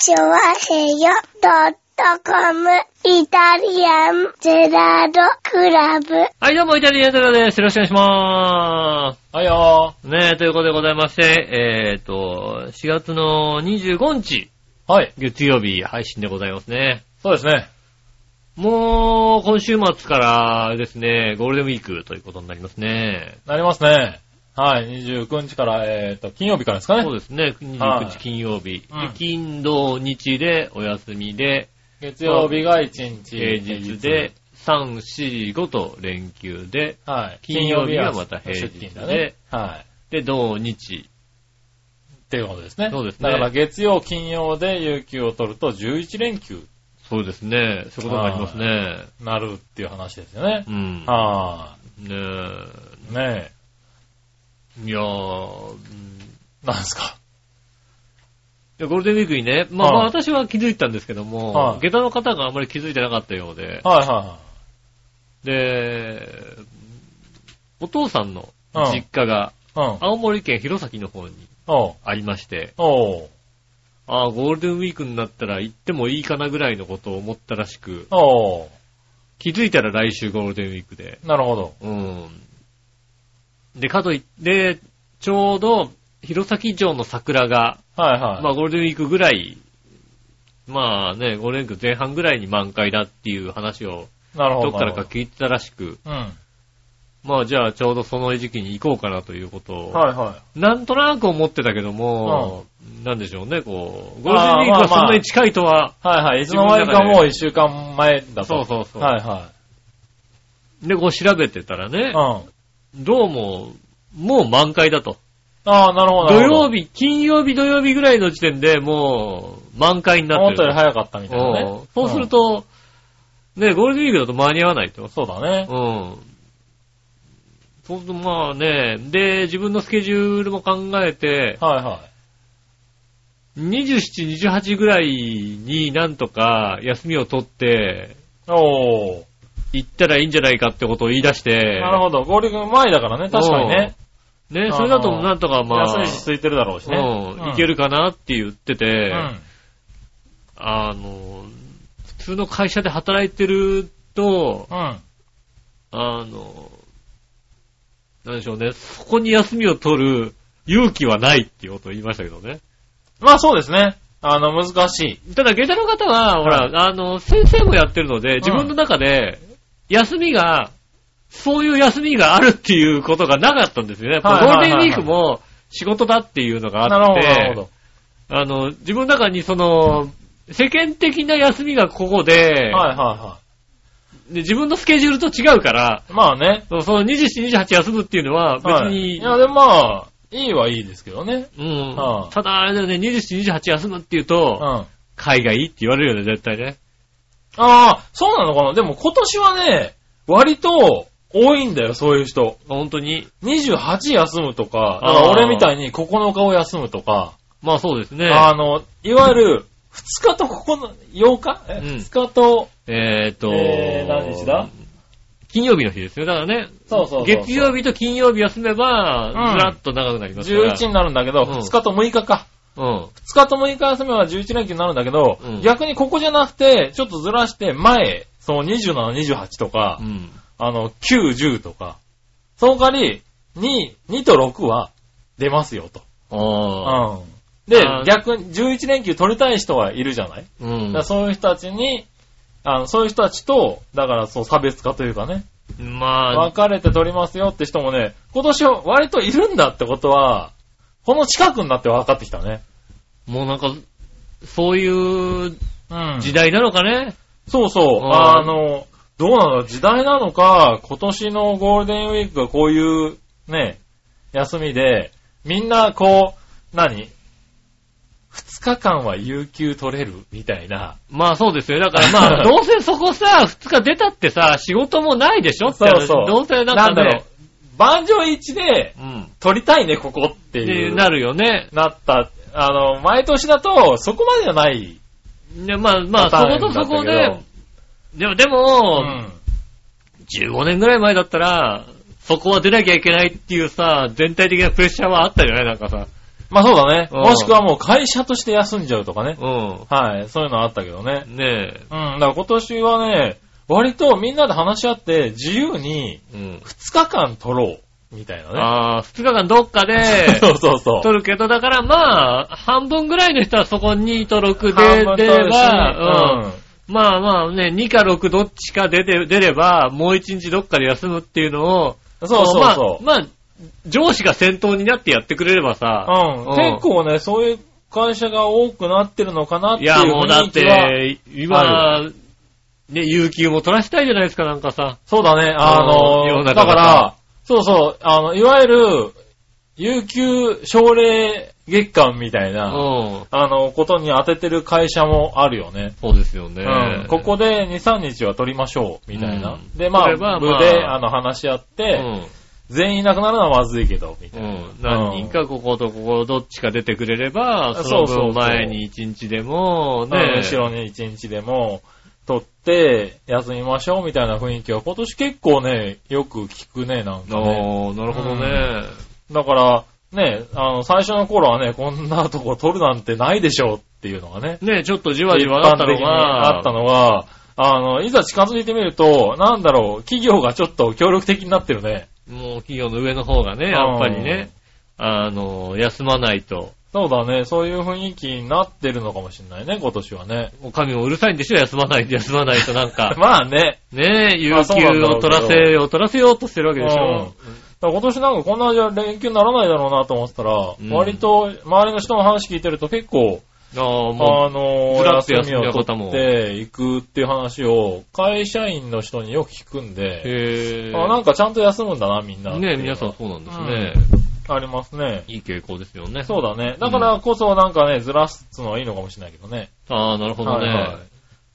チョワヘヨドットコムイタリアンゼラードクラブ。はい、どうも、イタリアンゼロです。よろしくお願いしまはいよす。ねえ、ということでございまして、えっ、と、4月の25日、ー。はい。月曜日配信でございますね。そうですね。もう、今週末からですね、ゴールデンウィークということになりますね。なりますね。はい。29日から、えっ、と、金曜日からですかね。そうですね、はい29日金曜日。うんで金、土、日でお休みで、月曜日が1日。平日で、3、4、5と連休で、はい。金曜日はまた平日出勤だね。はい。で、土、日。っていうことですね。そうですねだから月曜、金曜で有給を取ると11連休そうですね、そういうことがありますね。なるっていう話ですよねう。ん。はねい。ねえ。いやー。なんですか。でゴールデンウィークにね、まあ、はいまあ私は気づいたんですけども、はい下駄の方があんまり気づいてなかったようで、はいはで、お父さんのうん実家がいはい。うん。青森県弘前の方におう。ありまして、おう。ああ、ゴールデンウィークになったら行ってもいいかなぐらいのことを思ったらしく、おう。気づいたら来週ゴールデンウィークで、なるほど。うん。で、かといって、ちょうど弘前城の桜が、はいはい。まあゴールデンウィークぐらい、まあね、ゴールデンウィーク前半ぐらいに満開だっていう話をなるほど。どっからか聞いてたらしく、うん。まあじゃあちょうどその時期に行こうかなということを、はいはい。なんとなく思ってたけども、なんでしょうね、こう、ゴールデンウィークはそんなに近いとは、はいはい。いつの間にかもう一週間前だと。そうそうそうはいはで、こう調べてたらねい。う、ん。どうも、もう満開だと。ああ、なるほど。土曜日、金曜日、土曜日ぐらいの時点でもう満開になってる思ったより早かったみたいなうんね。そうすると、ね、ゴールデンウィークだと間に合わないとうん、。そうだね。うん。そうするとまあね、で、自分のスケジュールも考えて、はいは27、28ぐらいになんとか休みを取って、い。おー。行ったらいいんじゃないかってことを言い出して、なるほど。合流前だからね。確かにね。ね、それだとなんとかまあ、安いし空いてるだろうしね。うん、いけるかなって言ってて、うん。あの、普通の会社で働いてると、うん。あの、なんでしょうね、そこに休みを取る勇気はないっていうことを言いましたけどね。まあそうですね。あの、難しい。ただ、下駄の方は、ほら、あの、先生もやってるので、自分の中で、休みが、そういう休みがあるっていうことがなかったんですよね。ゴールデンウィークも仕事だっていうのがあって。あの、自分の中にその、世間的な休みがここで、はいはいはで自分のスケジュールと違うから、い。まあね。そのその27、28休むっていうのは別はい。に、いや、でもまあ、いいはいいですけどね。うんはいただあれだよね、27、28休むっていううん。と、あ海外って言われるよね、絶対ね。あ、そうなのかな？でも今年はね、割と多いんだよ、そういう人。本当に？28休むとか、から俺みたいに9日を休むとか、まあそうですね。あの、いわゆる、2日と9日、8日？え、うん ?2 日と、えーっと、えー何日だ？金曜日の日ですよ。だからね、そうそうそう月曜日と金曜日休めば、うんずらっと長くなりますから。11になるんだけど、うん2日と6日か。うん。2日と6日休めば11連休になるんだけど、うん逆にここじゃなくて、ちょっとずらして前、その27、28とか、うん。あの、9、10とか、その代わり、2、2と6は出ますよと。ああ。うん。で逆に11連休取りたい人はいるじゃない、うんそういう人たちに、あの、そういう人たちと、だからそう差別化というかね、まあ分、かれて取りますよって人もね、今年は割といるんだってことは、この近くになって分かってきたね。もうなんか、そういううん時代なのかね？そうそう。うんあの、どうなの？時代なのか、今年のゴールデンウィークがこういうね、休みで、みんなこう、何？二日間は有給取れる？みたいな。まあそうですよ。だからまあ、どうせそこさ、二日出たってさ、仕事もないでしょって話そうそうどうせなんかなんだろうね、。万丈一でうん。取りたいね、ここっていで、う。なるよね。なった。あの、毎年だと、そこまでじゃない。で、まあまあ、そことそこで、でも、でうも、ん。15年ぐらい前だったら、そこは出なきゃいけないっていうさ、全体的なプレッシャーはあったじゃないなんかさ。まあそうだね。うんもしくはもう会社として休んじゃうとかね。うはい。そういうのあったけどね。ん。ねうん。だから今年はね、割とみんなで話し合って自由にえ。うん。2日間取ろう。みたいなね。ああ、二日間どっかで、そうそうそう。取るけど、だからまあ、半分ぐらいの人はそこに登録で出れば、うんうん。まあまあね、2か6どっちか出て、出れば、もう1日どっかで休むっていうのを、そうそうそう。まあ、まあ、上司が先頭になってやってくれればさ、うん。うん結構ね、そういう会社が多くなってるのかなっていういやもうだっ雰囲気は。て、今、ね、有給も取らせたいじゃないですか、なんかさ。そうだね、あの、だから、そうそう、あの、いわゆる、有給奨励月間みたいうな、ん。あの、ことに当ててる会社もあるよね。そうですよね。うん。ここで2、3日は取りましょう、みたいな。うんで、まあ、まあ部で、あの、話し合っうて、ん。全員いなくなるのはまずいけど、みたいな。うん。何人かこことここどっちか出てくれれば、そうその前に1日でも、ね、ね、後ろに1日でも、取って、休みましょうみたいな雰囲気は今年結構ね、よく聞くね、なんかね。おー、なるほどね。だから、ね、あの、最初の頃はね、こんなとこ取るなんてないでしょうっていうのがね、ね、ちょっとじわじ一わあったの般的にあが、ったのが、あの、いざ近づいてみると、なんだろう、企業がちょっと協力的になってるね。もう企業の上の方がね、やっぱりね、あの、休まないと。そうだね、そういう雰囲気になってるのかもしれないね、今年はね。お上もうるさいんでしょ、休まないと、休まないとなんか。まあね、ねえ、有給を取らせよう、取らせようとしてるわけでしょ。だから今年なんかこんなじゃ連休にならないだろうなと思ってたら、ん割と周りの人の話聞いてると結構、ああ、のずらっと休みをって行くっていう話を会社員の人によく聞くんう、で、へあなんかちゃんと休むんだな、みんな。ねえ、皆さんそうなんですね。ありますね。いい傾向ですよね。そうだね。だからこそなんかね、ずらすのはいいのかもしれないけどね。ああ、なるほどね。はいは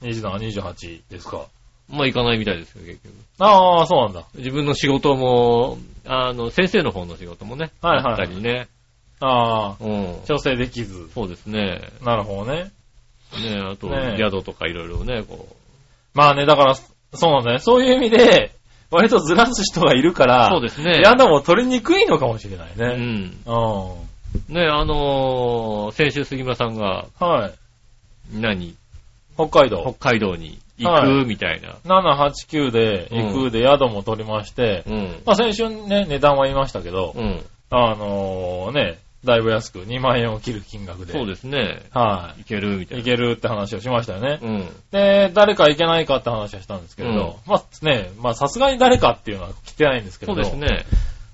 い。27、28ですか。まあ行かないみたいですよ、結局。ああ、そうなんだ。自分の仕事も、あの、先生の方の仕事もね、はいはいあったりね。ああ、うん。調整できず。そうですね。なるほどね。ねあと、ね宿とかいろいろね、こまあね、だから、そうなんだね。そういう意味で、割とずらす人がいるから、う。そうですね。宿も取りにくいのかもしれないうね。ん。うん。ねあのー先週杉村さんが、はい。何？北海道。北海道に行はくみたいな。7、8、9で行くで宿も取りまして、うん。まあ先週ね、値段は言いましたけど、うん。あのね、だいぶ安く2万円を切る金額で。そうですね。はい。行けるみたいいな。けるって話をしましたよね。うん。で、誰か行けないかって話をしたんですけれど、まあね、まあさすがに誰かっていうのは来てないんですけれど、そうですね。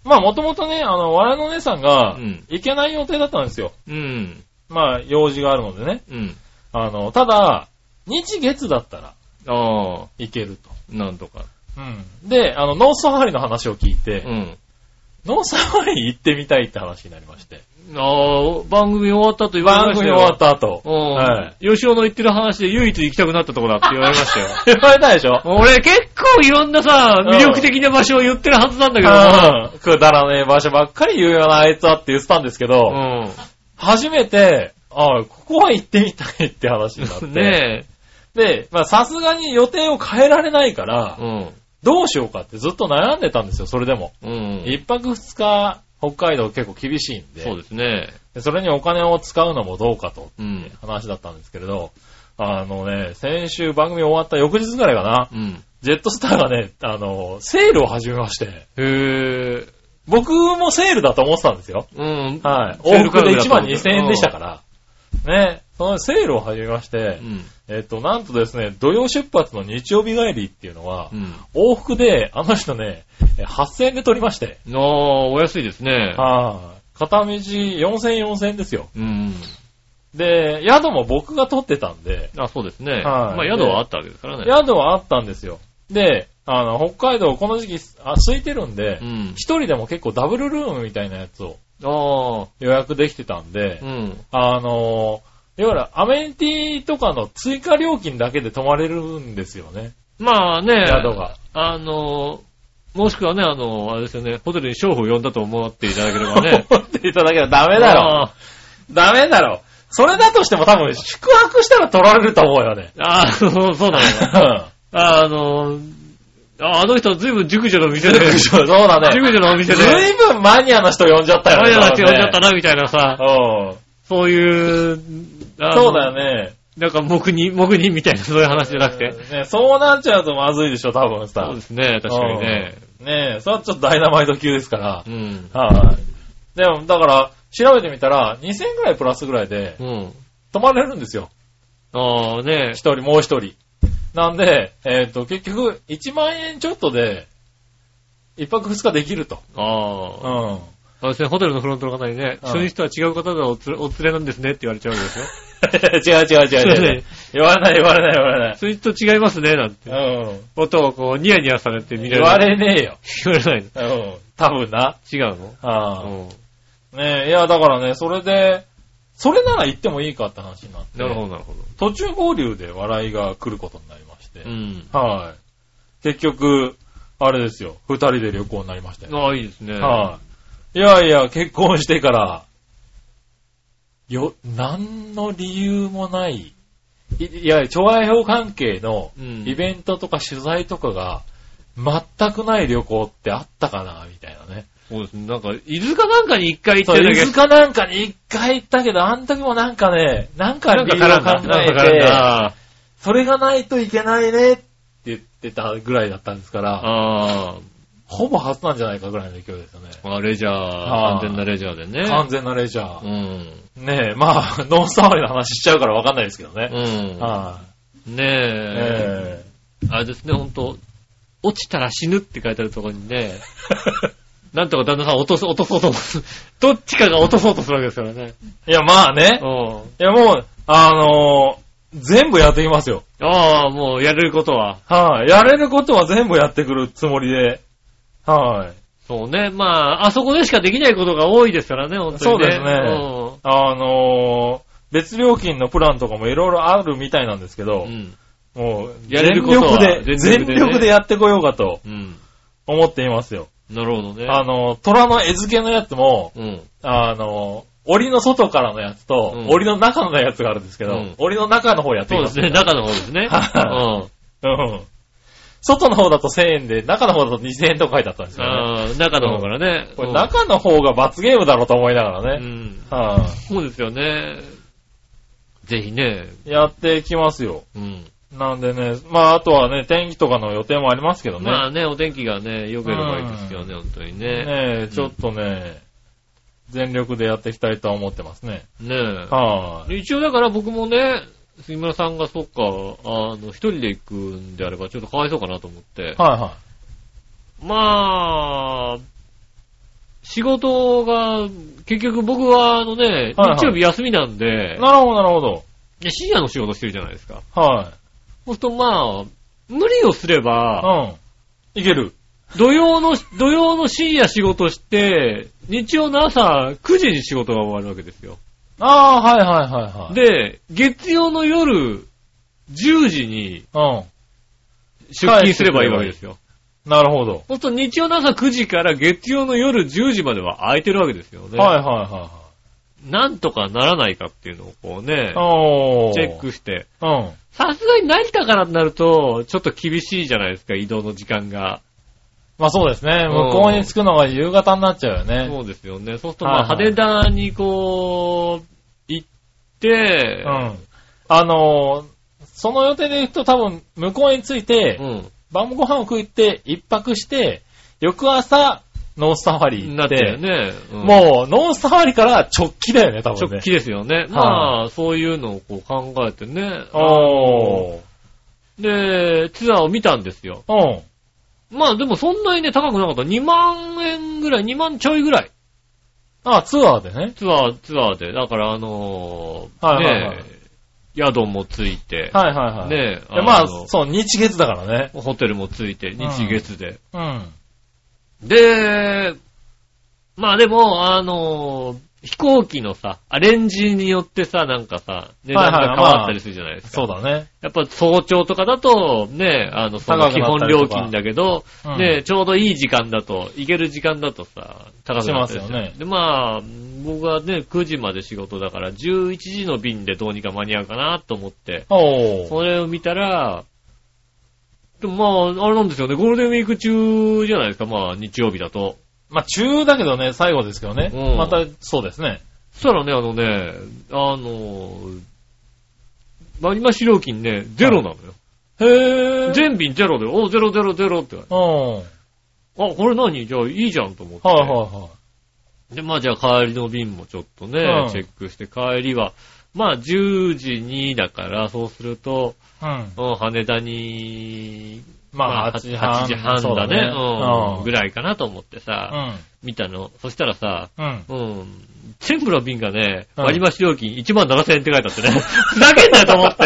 まあもともとね、あの、我々の姉さんがうん行けない予定だったんですよ。うん。まあ用事があるのでね。うん。あの、ただ、日月だったらああ、行けると。なんとか。うん。で、あの、ノースサファリの話を聞いて、うん。ノースサファリ行ってみたいって話になりまして。ああ、番組終わったと言われ番組ましたよ。終わった後。うん。はい。吉尾の言ってる話で唯一行きたくなったとこだって言われましたよ。言われたでしょ？俺結構いろんなさ、うん魅力的な場所を言ってるはずなんだけどうん。くだらねえ場所ばっかり言うよな、あいつはって言ってたんですけど、な。初めて、あここは行ってみたいって話になって。うん。ねで、まあさすがに予定を変えられないからえ。、うん。どうしようかってずっと悩んでたんですよ、それでも。うん。一泊二日、北海道結構厳しいんで。そうですね。でそれにお金を使うのもどうかとうん。話だったんですけれど、あのね、先週番組終わった翌日ぐらいかな、うん。ジェットスターがね、あの、セールを始めまして、へえ。僕もセールだと思ってたんですよ。うん。はい。往復で1万価格だと思う2000円でしたから。ね。そのセールを始めましてう、ん。えっと、なんとですね、土曜出発の日曜日帰りっていうのはう、ん。往復で、あの人ね、え8000円で取りまして、ああ、お安いですね。はい。片道4000円4000円ですよ。うん。で、宿も僕が取ってたんで、あ、そうですね。はいまあ宿はあったわけですからね。宿はあったんですよ。で、あの、北海道この時期、あ、空いてるんでう、ん。一人でも結構ダブルルームみたいなやつを。予約できてたんでう、ん。あの、いわゆるアメニティとかの追加料金だけで泊まれるんですよね。まあね。宿が。あの、もしくはね、あの、あれですよね、ホテルに娼婦を呼んだと思っていただければね。思っていただけはダメだろ。あダメだろ。それだとしても多分宿泊したら取られると思うよね。あ、そうそうなのよ。あの、ああの人ずいぶん熟女の店で、そうだね。熟女のお店ずで、いぶんマニアの人呼んじゃったよね。あれだって呼んじゃったな。な、みたいなさ、うん。そういう、あのそうだよね。なんか、黙認、黙認みたいな、そういう話じゃなくて。ね、そうなっちゃうとまずいでしょ、多分さ。そうですね、確かにね。うん。ねえ、それはちょっとダイナマイト級ですから。うん。はい。でも、だから、調べてみたら、2000円くらいプラスぐらいで、うん。泊まれるんですよ。ああ、ね一人、もう一人。なんで、えっ、と、結局、1万円ちょっとで、一泊二日できると。ああ。うん。あのですね、ホテルのフロントの方にね、うん初日とは違う方がお連れなんですねって言われちゃうわけですよ。違う違う違う違う。言われない言われない言われない。初日と違いますね、なんて。うん。ことをこう、ニヤニヤされて見られる。言われねえよ。言われないの。うん。多分な。違うの？ああ。うん。ねえ、いや、だからね、それで、それなら行ってもいいかって話になって。なるほど、なるほど。途中合流で笑いが来ることになりまして。うん。はい。結局、あれですよ。二人で旅行になりましたよ。ああ、いいですね。はい。いやいや、結婚してから、よ、何の理由もない、いいや、調和表関係のうんイベントとか取材とかが、全くない旅行ってあったかな、みたいなね。そうですね。なんか、伊豆かなんかに一回行ってるだけ。伊豆かなんかに一回行ったけど、あの時もなんかね、なんか理由を。考えて、だ。それがないといけないねって言ってたぐらいだったんですから、あほぼ初なんじゃないかぐらいの勢いですよね。あ。レジャー、はい完全なレジャーでね。完全なレジャー。うん。ねえ、まあ、ノンスタワリの話しちゃうからわかんないですけどね。うん。はねい。え。えあれですね、ほんと、落ちたら死ぬって書いてあるところにね、なんとか旦那さん落とす、落とそうと思う。どっちかが落とそうとするわけですからね。えいや、まあね。うん。いや、もう、あのー全部やってきますよ。ああ、もうやれることは。はい、やれることは全部やってくるつもりで。はい、そうね。まあ、あそこでしかできないことが多いですからね、本当にね。そうですねあのー別料金のプランとかもいろいろあるみたいなんですけど、うん。もう、やれる全ことは力で、全全力でね力でやってこようかと。思っていますよ。なるほどね。あの、虎の絵付けのやつも、うん。あの、檻の外からのやつと、うん檻の中のやつがあるんですけど、うん檻の中の方やってきますすそうでね、中の方ですね。はうん。うん。外の方だと1000円で、中の方だと2000円とか書いてあったんですよね。ああ、中の方からね。これうん中の方が罰ゲームだろうと思いながうらね。ん。はそうですよね。ぜひね。いやってきますよ。うん。なんでね、まああとはね、天気とかの予定もありますけどね。まあね、お天気がね、良ければいいですよね、本当にね。ねえ、ちょっとね、全力でやっていきたいとは思ってますね。ねえ。はい、一応だから僕もね、杉村さんがそっか、あの、一人で行くんであればちょっとかわいそうかなと思って。はいはまあ、仕事が、結局僕はあのね、日曜日休みなんでい。、なるほどなるほど。で深夜の仕事してるじゃないですか。はそうするとまあ、無理をすれい。ば、うん。いける。土曜の、土曜の深夜仕事して、日曜の朝9時に仕事が終わるわけですよ。ああ、はいはいはいはい。で、月曜の夜10時にうん。出勤すればいいわけですよ。なるほど。そうすると日曜の朝9時から月曜の夜10時までは空いてるわけですよね。はいはいはいはい。なんとかならないかっていうのをこうね、おー。チェックして。うん。さすがに成田からになると、ちょっと厳しいじゃないですか、移動の時間が。まあそうですね。うん向こうに着くのが夕方になっちゃうよね。そうですよね。そうするとまあはいはい羽田にこう、行って、うん。あのー、その予定で行くと多分向こうに着いて、うん。晩ご飯を食って一泊して、翌朝、ノースサファリ行っ、なっててね。うんもう、ノースサファリから直帰だよね、多分ね。直帰ですよね。まあ、そういうのをこう考えてね。おー。で、ツアーを見たんですよ。うん。まあでもそんなにね、高くなかった。2万円ぐらい、2万ちょいぐらい。あ、ツアーでね。ツアー、ツアーで。だからあのーはいはいはいねえ宿もついて、はいはいはい。ねまあ、のそう、日月だからね。ホテルもついて、日月で。うん。で、まあでも、あのー飛行機のさ、アレンジによってさ、なんかさ、値段が変わったりするじゃないですか。そうだね。やっぱ早朝とかだと、ね、あの、その基本料金だけど、うんね、ちょうどいい時間だと、行ける時間だとさ、高くなったりするしますよねで、まあ、僕はね、9時まで仕事だから、11時の便でどうにか間に合うかなと思って。それを見たら、でもまあ、あれなんですよね、ゴールデンウィーク中じゃないですか、まあ、日曜日だと。まあ、中だけどね、最後ですけどね。うんまた、そうですね。そしたらね、あのね、あの、割増料金ね、ゼロなのよ。へぇー。全便ゼロで、お、ゼロゼロゼロって。うん。はいあ、これ何？じゃあいいじゃんと思って。はいはで、まあじゃあ帰りの便もちょっとね、うんチェックして、帰りは、まあ10時にだから、そうすると、い。うん。うん羽田に、まあ、8 8時半。時半だね。うん。ぐらい。かなと思ってさ、う見たの。そしたらさ、ん。うん。うん。全部の便がね、うん割増料金1万7000円って書いてあってね。ふざけんなよと思って。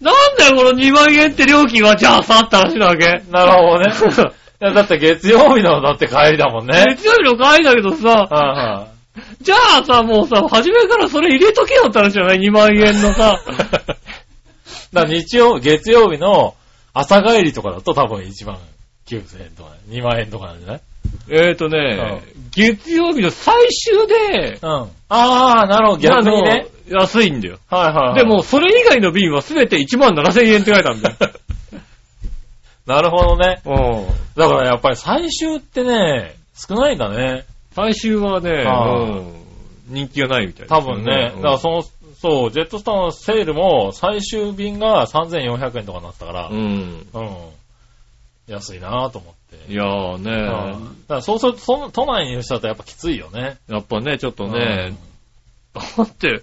なんだよ、この2万円って料金は、じゃあさって話なわけ。なるほどね。だって月曜日のだって帰りだもんね。月曜日の帰りだけどさ、はいはい。じゃあさ、もうさ、初めからそれ入れとけよって話じゃない ?2 万円のさ。だ日曜、月曜日の朝帰りとかだと多分1万9000円とか、2万円とかなんじゃない？えーとね、月曜日の最終で、うん。ああ、なるほど、逆にね。安いんだよ。はいはいはい。でも、、それ以外の便はすべて1万7000円って書いてあるんだよ。なるほどね。うん。だからやっぱり最終ってね、少ないんだね。最終はね、うん人気がないみたいです多よ分ね。うんだからその、そう、ジェットスターのセールも最終便が3400円とかになってたから、ううん。ん。安いなぁと思って。いやーうんね、だからそうすると、その都内にいる人だとやっぱきついよね。やっぱね、ちょっとね、だって、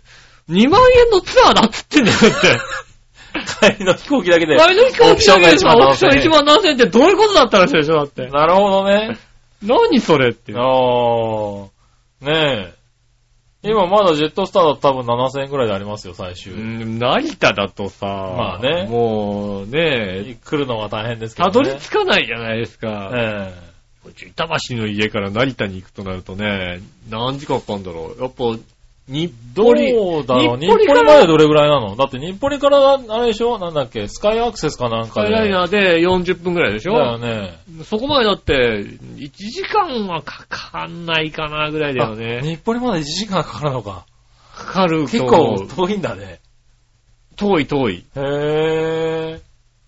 2万円のツアーだっつってんだよって。帰りの飛行機だけで。前の飛行機だけでさ、オオププション1ションが万何千ってどういうことだったらしいでしょだって。なるほどね。何それって。ああ、ねえ。今まだジェットスターだと多分7000円くらいでありますよ、最終。うん成田だとさ、まあねもうね、来るのが大変ですけどね。たどり着かないじゃないですか。え板橋の家から成田に行くとなるとね、何時間かかるんだろう。やっぱ、日え暮里、だろう？日日暮里までどれぐらいなの？だって日暮里から、あれでしょ？なんだっけ？スカイアクセスかなんスカイかで。ライナーで40分くらいでしょ？だよね。そこまでだって、1時間はかかんないかなぐらいだよあね。日暮里まで1時間かかるのか。かかる結構遠いんだね。遠い遠い。へえ。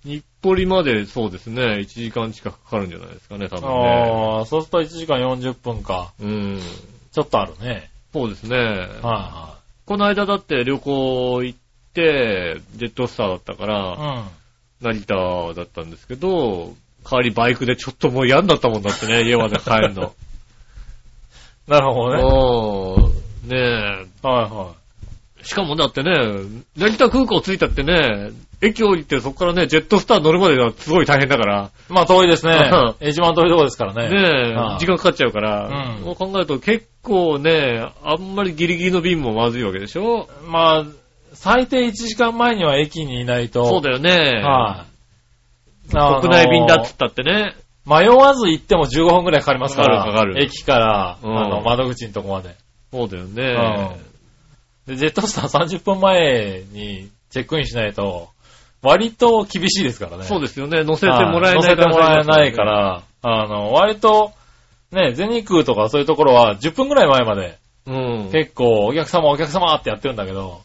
日暮里までそうですね、1時間近くかかるんじゃないですかね、多分ね。ああ、そうすると1時間40分か。うん。ちょっとあるね。そうですね。はこの間だって旅行行って、ジェットスターだったかいら、はい。成田だったんですけど、代わりバイクでちょっともう嫌になったもんだってね、家まで帰るの。うん。なるほどね。おーねはいはえ。しかもだってね、成田空港着いたってね、駅降りてそこからね、ジェットスター乗るまでがすごい大変だから、い。まあ遠いですねう。一番遠いとこですからね。ねえ、はい時間かかっちゃうから、うんそう考えると結構ね、あんまりギリギリの便もまずいわけでしょ？まあ、最低1時間前には駅にいないと。そうだよね。はい。あの国内便だっつったってね。迷わず行っても15分くらいかかりますから。かかるかかる駅から、うんあの、窓口のとこまで。そうだよね。で、ジェットスター30分前にチェックインしないと、割と厳しいですからね。そうですよね。乗せてもらえない乗せてもらえないか。ら、あの、割と、ね、全日空とかそういうところは10分くらい前までうん。結構お客様お客様ってやってるんだけど、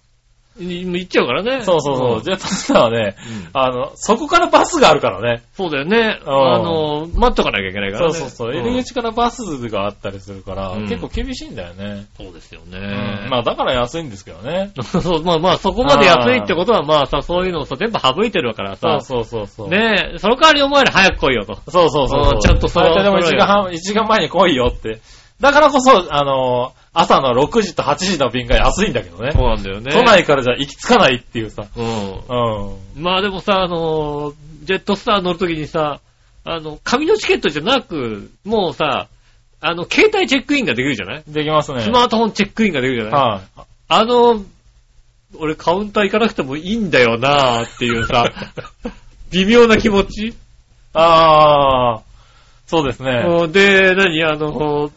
行っちゃうからね。そうそうそう、んジェットスターはね、うんあの、そこからバスがあるからね。そうだよね。うんあの、待っとかなきゃいけないからね。そうそうそう、ん入り口からバスがあったりするから、うん結構厳しいんだよね。そうですようんね。まあだから安いんですけどね。そう、まあまあ、そこまで安いってことは、まあさ、そういうのをさ、全部省いてるからさ。そうそうそうそう。ねえ、その代わりお前ら早く来いよと。そうそうそうちゃんとそれ最低でも1時間半、1時間前に来いよって。だからこそ、あの、朝の6時と8時の便が安いんだけどねそう。なんだよね。都内からじゃ行き着かないっていうさ。うん。うん。まあでもさ、あのー、ジェットスター乗るときにさ、あの、紙のチケットじゃなく、もうさ、あの、携帯チェックインができるじゃない？できますね。スマートフォンチェックインができるじゃない？はい。あの、俺カウンター行かなくてもいいんだよなーっていうさ、微妙な気持ち？ああ、そうですね。うんで、何？あの、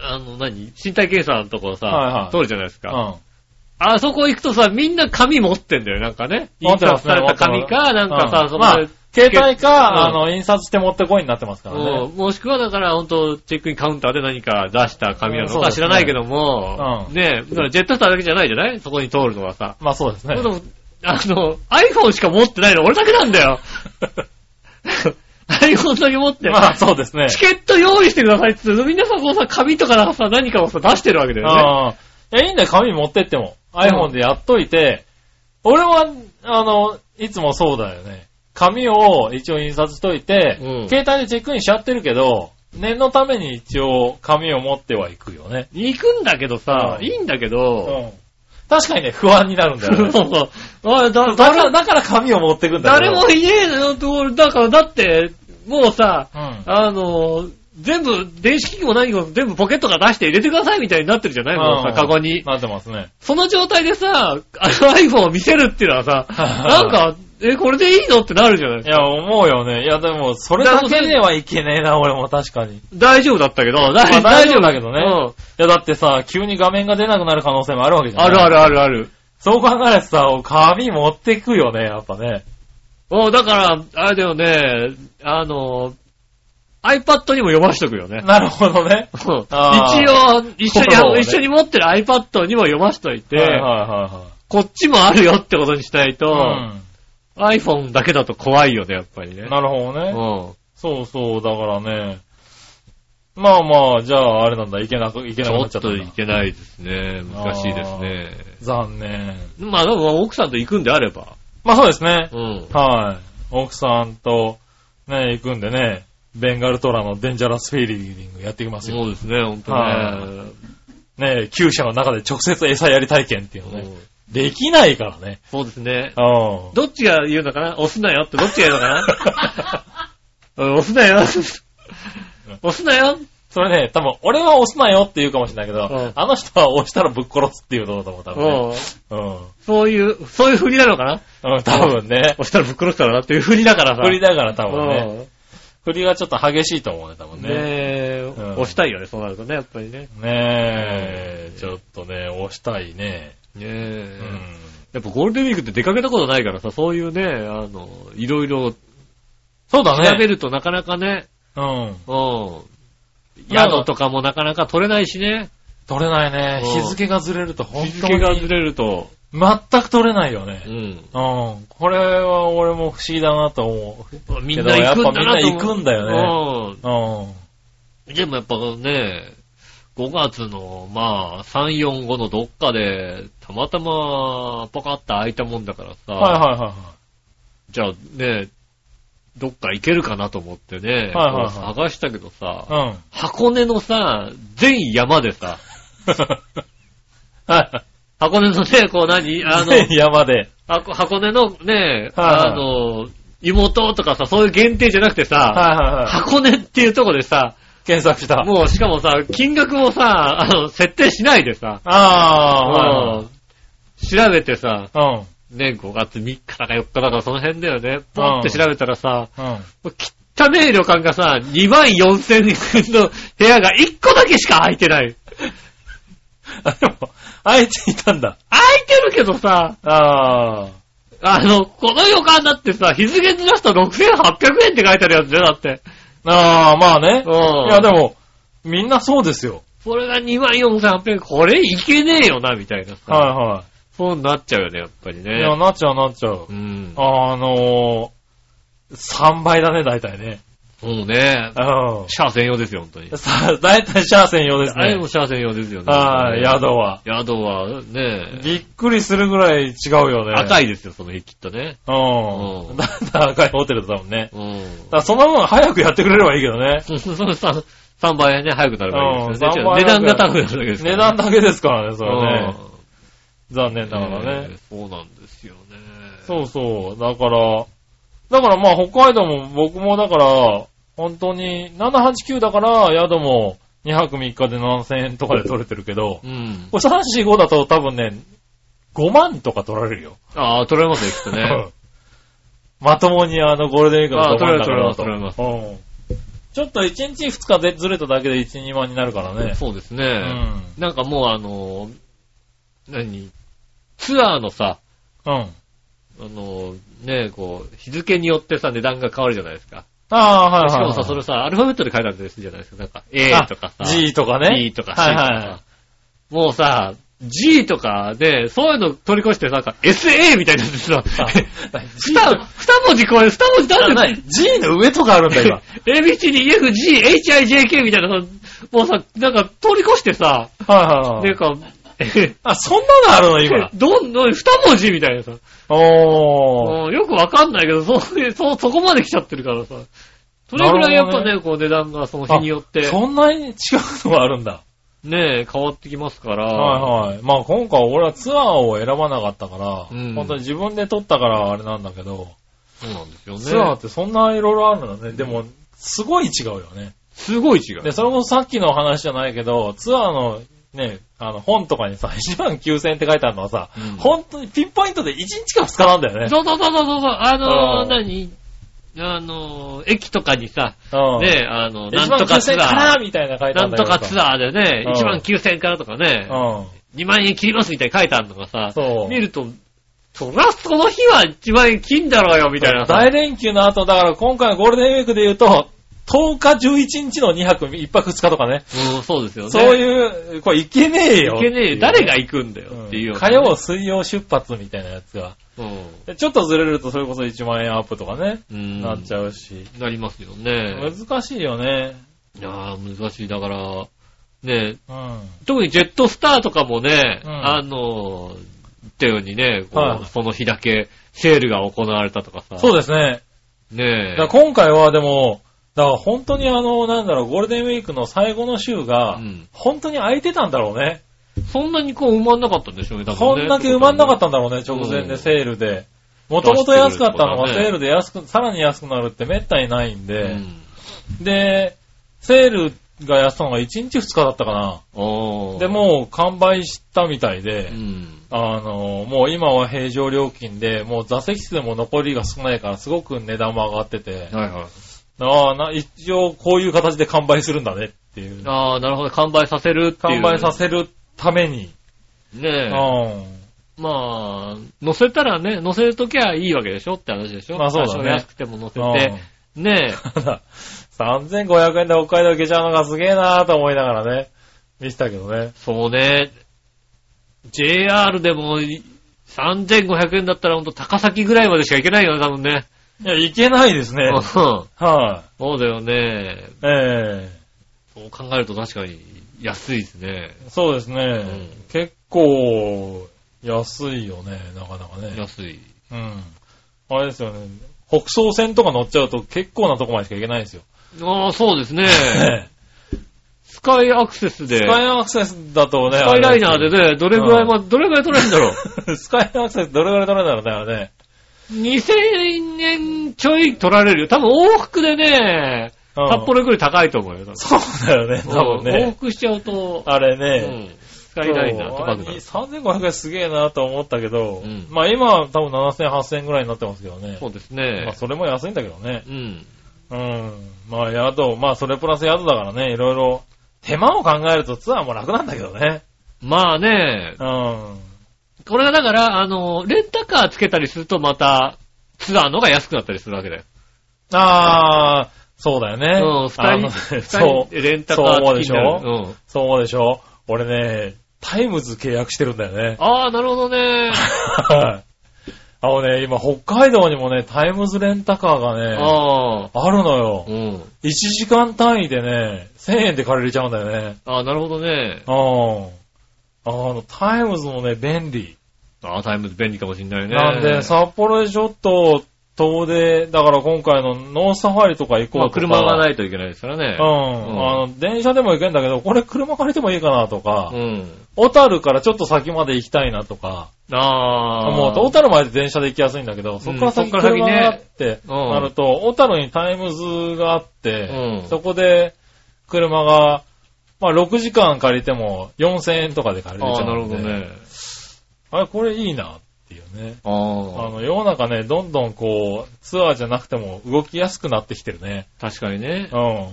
あの、何？身体検査のところさ、はいはい通るじゃないですか。うん。あそこ行くとさ、みんな紙持ってんだよ、なんかね。印持ってますね刷された紙か、なんかさ、うんまあそこで、携帯か、うんあの、印刷して持ってこいになってますからね。うんもしくはだから、ほんと、チェックインカウンターで何か出した紙なのかそうですね知らないけども、うんねだからジェットスターだけじゃないじゃない？そこに通るのはさ。まあそうですねで。もあの、iPhone しか持ってないの俺だけなんだよ。iPhone だけ持って。まあ、そうですね。チケット用意してくださいって言ってみんなさ、こうさ、紙とかなんかさ、何かをさ、出してるわけだよね。ああ。いや、いいんだよ、紙持ってっても。iPhone でやっといて、俺は、あの、いつもそうだよね。紙を一応印刷しといて、うん携帯でチェックインしちゃってるけど、念のために一応紙を持ってはいくよね。行くんだけどさ、うんいいんだけうど、ん。確かにね、不安になるんだそうよね。そう。あだだから、誰だから紙を持ってくんだけど誰もいねえのよって、俺だから、だって、もうさ、うん。あの、全部、電子機器も何も全部ポケットから出して入れてくださいみたいになってるじゃない？もうさ、うんカゴに。なってますね。その状態でさ、iPhone を見せるっていうのはさ、なんか、え、これでいいのってなるじゃないいや、思うよね。いや、でも、それだけではいけねえな、俺も確かに。い大丈夫だったけど、大まあ大丈夫だけどねうんや、だってさ、急に画面が出なくなる可能性もあるわけじゃん。あるあるあるある。そう考えるとさ、紙持ってくよね、やっぱね。もうだから、あれだよね、あの、iPad にも読ましとくよね。なるほどね。うんあー一応、一緒に、そうね一緒に持ってる iPad にも読ましといて、はいはいはこっちもあるよってことにしないと、いはい。iPhone だけだと怖いよね、やっぱりね。うん。なるほどね。うん。そうそう、だからね。まあまあ、じゃあ、あれなんだ、いけなく、いけなくちょっなっちゃったんだといけないですね。難しいですね。残念。まあ、でも奥さんと行くんであれば。まあそうですね。うん。はい。奥さんと、ね、行くんでね、ベンガルトラのデンジャラスフィーリングやってきますよ。そうですね、ほんとはね。ね、厩舎の中で直接餌やり体験っていうのね。うんできないからね。そうですね。うん。どっちが言うのかな？押すなよってどっちが言うのかな？うん押すなよ。押すなよ。それね、多分、俺は押すなよって言うかもしれないけど、うんあの人は押したらぶっ殺すっていうのだと思う、多分ね。うん。そういう、そういう振りなのかな？うん。うん、多分ね。押したらぶっ殺すからなっていう振りだからさ。振りだから多分ね。うん振りがちょっと激しいと思うね、多分ねね。え、うん押したいよね、そうなるとね、やっぱりね。ねえ、ちょっとね、押したいね。ねうえ。ん。やっぱゴールデンウィークって出かけたことないからさ、そういうね、あの、いろいろ調そうだね。べるとなかなかね、うん。うん。まあ宿とかもなかなか取れないしね。取れないね。うん日付がずれると本日当に付がずれると。全く取れないよね。うん。うん。これは俺も不思議だなと思う。みんな行くんだなと思う。やっぱみんな行くんだよね。うん。うん。でもやっぱね、5月の、まあ、3、4、5のどっかで、たまたま、ポカッと開いたもんだからさ、はいはいはいはい。じゃあね、どっか行けるかなと思ってね、はいはいはい探したけどさ、うん。箱根のさ、全山でさ、は 箱根のね、こう何？あの、い。山で。箱箱根のね、はいはいあの、妹とかさ、そういう限定じゃなくてさ、はいはいはい。箱根っていうとこでさ、検索した。もうしかもさ、金額もさ、あの、設定しないでさ、ああ、はいうん調べてさ、はい。ね、5月3日だか4日だかその辺だよね。ポンって調べたらさ、うん。うん。もう汚ねえ旅館がさ、2万4千円の部屋が1個だけしか空いてない。あ、でも、あえていたんだ。空いてるけどさ、ああ。あの、この旅館だってさ、日付ずらすと6800円って書いてあるやつだよ、だって。ああ、まあね。うん。いや、でも、みんなそうですよ。それが2万4800円、これいけねえよな、みたいなさ。はそうなっちゃうよね、やっぱりいはい。いや、ね。なっちゃうなっちゃうう。ん。あのー、3倍だね、大体ね。もうね、うん。シャア専用ですよ、本当に。さあ、大体シャア専用ですねあれも。シャア専用ですよね。はい、宿は。宿はね、びっくりするぐらい違うよね。い。赤いですよ、その日きっとね。う。うんんだ赤いホテルだもんね。うん。だからその分早くやってくれればいいけどね。その 3, 3倍ね、早くなればいいですよね。うん三倍値段が高くなるだけですから値段だけですからね、それうんね。残念ながらね。えーそうなんですよね。そうそう。だから、だからまあ北海道も僕もだから、本当に789だから宿も2泊3日で7000円とかで取れてるけど、うん。これ345だと多分ね、5万とか取られるよ。ああ、取れますよ、きっとね。まともにあのゴールデンウィークのあ5万だから。取れます取うんちょっと1日2日でずれただけで1、2万になるからね。そうですね。うん。なんかもうあの、何？ツアーのさ、うん。あの、ね、こう、日付によってさ、値段が変わるじゃないですか。ああ、はいはい、はい。しかもさ、それさ、アルファベットで書いてあるんですじゃないですか。なんか、A とかさ、G とかね。B とか C とかさ。はいはいはい。もうさ、G とかで、そういうの取り越してなんか SA みたいになってさ、二二文字超える、二文字なんでない。G の上とかあるんだ、今。ABCDEFGHIJK みたいなさ、もうさ、なんか通り越してさ、はいはいはい。なんか、えあ、そんなのあるの、今。どんどん、二文字みたいなさ、おー。うんよくわかんないけど、そそう、そこまで来ちゃってるからさ、それぐらいやっぱなね、こう値段がその日によって、そんなに違うのがあるんだ。ね、変わってきますから、はいはい。まあ今回俺はツアーを選ばなかったから、うん本当に自分で撮ったからあれなんだけど、そうなんですよね。ツアーってそんないろいろあるんだね。でも、すごい違うよね。すごい違う。で、それもさっきの話じゃないけど、ツアーのね、あの本とかにさ、1万9000円って書いてあるのはさ、うん。本当にピンポイントで1日か2日なんだよね。そうそうそうそうそう、あのー、うん。何？あのー、駅とかにさ、うん。ね、あの、な1万んとかツ9000円かアー、らみたいな書いてあなんるんだけどとかツアーでね、うん。1万9000円からとかね、うん。2万円切りますみたいに書いてあるのがさ、見ると、そらその日は1万円切んだろうよ、みたいなさ。大連休の後、だから今回のゴールデンウィークで言うと、10日11日の2泊1泊2日とかね。うん、そうですよね。そういう、これいけねえよ。いけねえよ。誰が行くんだよっていうような火ね、曜、水曜出発みたいなやつが。うん。でちょっとずれるとそれこそ1万円アップとかね、うん。なっちゃうし。なりますよね。難しいよね。いやー、難しい。だから、ね、うん。特にジェットスターとかもね、うんあの、言ったようにね、はいその日だけセールが行われたとかさ。そうですね。ねだから今回はでも、だから本当にあの、なんだろう、ゴールデンウィークの最後の週がう、ん。本当に空いてたんだろうね。そんなにこう埋まんなかったんでしょうね、多分ね。こんだけ埋まんなかったんだろうね、うん直前でセールで。もともと安かったのがセールで安く、さらに安くなるってめったにないんうで、ん。で、セールが安いのが1日2日だったかな。で、もう完売したみたいでう、ん。あの、もう今は平常料金で、もう座席数も残りが少ないからすごく値段も上がってて、はいはい。ああな、一応こういう形で完売するんだねっていう。ああ、なるほど。完売させるっていう。完売させるために。ねうえ。ん。まあ、乗せたらね、乗せるときはいいわけでしょって話でしょまあそうだね安くても乗せうんて。ねただ、3500円で北海道行けちゃうのがすげえなーと思いながらね、見てたけどね。そうね。JR でも3500円だったらほんと高崎ぐらいまでしか行けないよね、多分ね。いや、行けないですね。うんはそうだよね。い、えそう考えると確かに安いですね。えそうですね、ん結構、安いよね、なかなかね。安い。うん。あれですよね。北総線とか乗っちゃうと結構なとこまでしか行けないですよ。ああ、そうですね。え スカイアクセスで、スカイアクセスだとね、スカイライナーでね、どれぐらいま、どれぐらい取れるんだろう。スカイアクセスどれぐらい取れるんだろうね、あれね。2000円ちょい取られるよ。多分往復でね、うん札幌より高いと思うよ。そうだよね、多分うん往ね。復しちゃうと、あれうね。んスカイライナーそう高くなる。3500円すげえなと思ったけど、うんまあ今は多分7000、8000円ぐらいになってますけどね。そうですまねあ。それも安いんだけどね。うん。うん。まあ宿、まあそれプラス宿だからね、いろいろ、手間を考えるとツアーも楽なんだけどね。まあね、うん。これがだから、あの、レンタカーつけたりするとまた、ツアーのが安くなったりするわけだよ。あー、そうだよね。うん、二人、二そう、人レンタカー付きになる。そううん。そうでしょ？俺ね、タイムズ契約してるんだよね。ああ、なるほどね。はい。あのね、今北海道にもね、タイムズレンタカーがね、ああ。あるのよう。ん。1時間単位でね、1000円で借りれちゃうんだよね。ああ、なるほどね。うん。あの、タイムズもね、便利。ああ、タイムズ便利かもしんないね。なんで、札幌でちょっと、遠出、だから今回のノースサファリとか行こまあ、うとか。車がないといけないですからね。うん。あの、電車でも行けんだけど、これ車借りてもいいかなとか、うん。小樽からちょっと先まで行きたいなとか、ああ。思うと、小樽まで電車で行きやすいんだけど、そこから先そっから先ね車があって、うんなると、小樽にタイムズがあって、うんそこで車が、まあ6時間借りても4000円とかで借りれああ、ちゃうんで。なるほどね。あれ、これいいなっていうね。あ。の、世の中ね、どんどんこう、ツアーじゃなくても動きやすくなってきてるね。確かにねう。ん。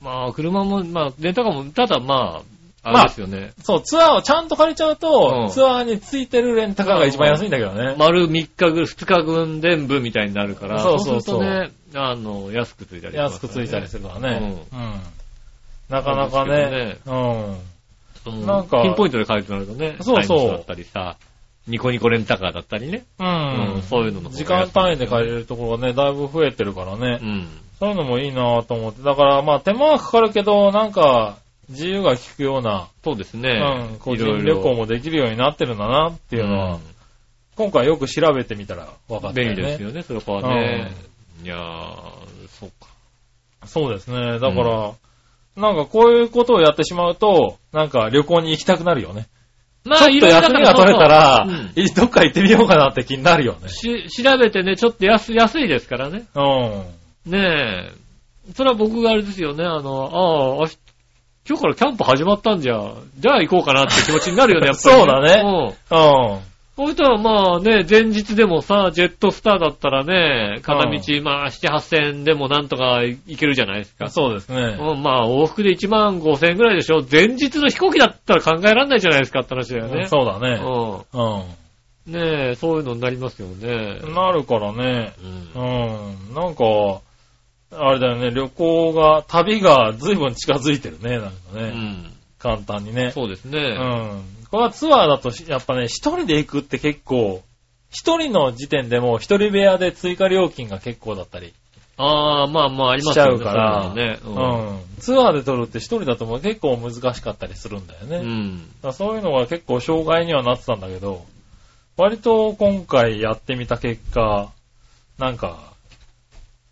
まあ、車も、まあ、レンタカーも、ただまあ、あれですよね。そう、ツアーをちゃんと借りちゃうと、うんツアーについてるレンタカーが一番安いんだけどね。丸3日分、2日分全部みたいになるから、そうそうそうするとね、あの、安くついたりします安くついたりするからね。ううん。なかなかね。うん。うんなんかピンポイントで書いてなるとね。そうそうだったりさ、ニコニコレンタカーだったりね。ううんそういうのの方が時間単位で借りれるところがね、だいぶ増えてるからね。うん。そういうのもいいなと思って。だからまあ手間はかかるけど、なんか、自由が利くような、そうですね。うん、個人旅行もできるようになってるんだなっていうのは、今回よく調べてみたら分かったよね。便利ですよね、そこはね。いやー、そうか。そうですね。だから、なんかこういうことをやってしまうと、なんか旅行に行きたくなるよね。まちょっと休みが取れたら、うんいどっか行ってみようかなって気になるよね。し調べてね、ちょっと安安いですからね。うん。ねえ。それは僕があれですよね、あの、ああ、今日からキャンプ始まったんじゃ、じゃあ行こうかなって気持ちになるよね、やっぱり、そうだねうん。うん。こういったらまあね、前日でもさ、ジェットスターだったらね、片道、まあ7、8000円でもなんとか行けるじゃないですか。そうですね。うん、まあ往復で1万5000円ぐらいでしょ前日の飛行機だったら考えられないじゃないですかって話だよね。そうだね。ううん。ん。ねえ、そういうのになりますよね。なるからね。うんうん。なんか、あれだよね、旅行が、旅が随分近づいてるね、なんかうね。ん。簡単にね。そうですね。うん。これはツアーだとし、やっぱね、一人で行くって結構、一人の時点でも一人部屋で追加料金が結構だったりああ、まあまあありしちゃますよね。うから、そういうん。ツアーで撮るって一人だともう結構難しかったりするんだよね。うん。うん。だそういうのが結構障害にはなってたんだけど、割と今回やってみた結果、なんか、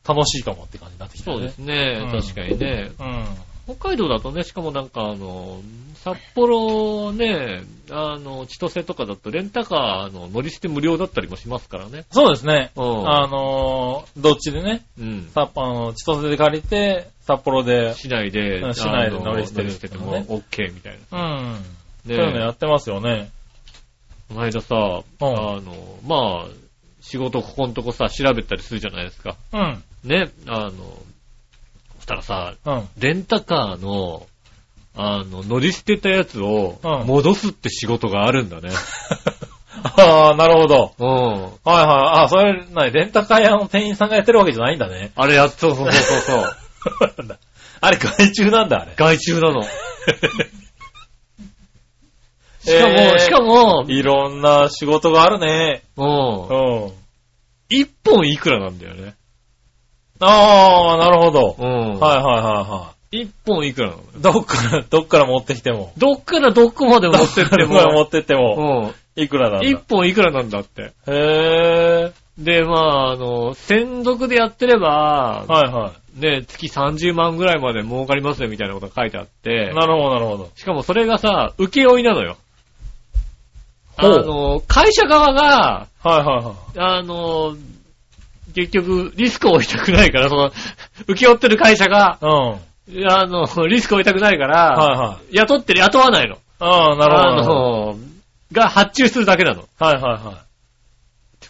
楽しいかもって感じになってきたそう。ですね。うん確かにね。うん。北海道だとね、しかもなんかあの、札幌ね、あの、千歳とかだとレンタカーの乗り捨て無料だったりもしますからね。そうですね。うん。あのーどっちでね、うん。さあの、千歳で借りて、札幌で、市内で、うん市内で乗り捨ててても OK みたいな。うん。ねそういうのやってますよね。この間さ、あの、まあ、仕事ここのとこさ、調べたりするじゃないですか。うん。ね、あの、そしたらさ、うん。レンタカーの、あの、乗り捨てたやつをうん戻すって仕事があるんだね。ああ、なるほど。うん。はいはい。あ、それ、なに、レンタカー屋の店員さんがやってるわけじゃないんだね。あれやっそうそうそうそう。あれ、外注なんだ、あれ。外注なの。しかも、えーしかも、いろんな仕事があるね。うん。うん。一本いくらなんだよね。ああ、なるほど。うん。はいはいはいは一本いくらなの？い。どっから、どっから持ってきても。どっからどこまで持ってってどっから持も、ってっても、うん。いくらなんだ？一本いくらなんだって。へえ。で、まあ、あの、専属でやってれば、はいはね、月30万ぐらいまで儲かりますよみたいなことが書いてあってい。、なるほどなるほど。しかもそれがさ、請負いなのよ。あの、会社側が、はいはいはい。あの、結局、リスクを負いたくないから、その、請け負ってる会社が、うん。はいあの、リスクを負いたくないから、はい。雇ってる、雇わないの。ああ、なるほど。あの、が発注するだけなの。はいは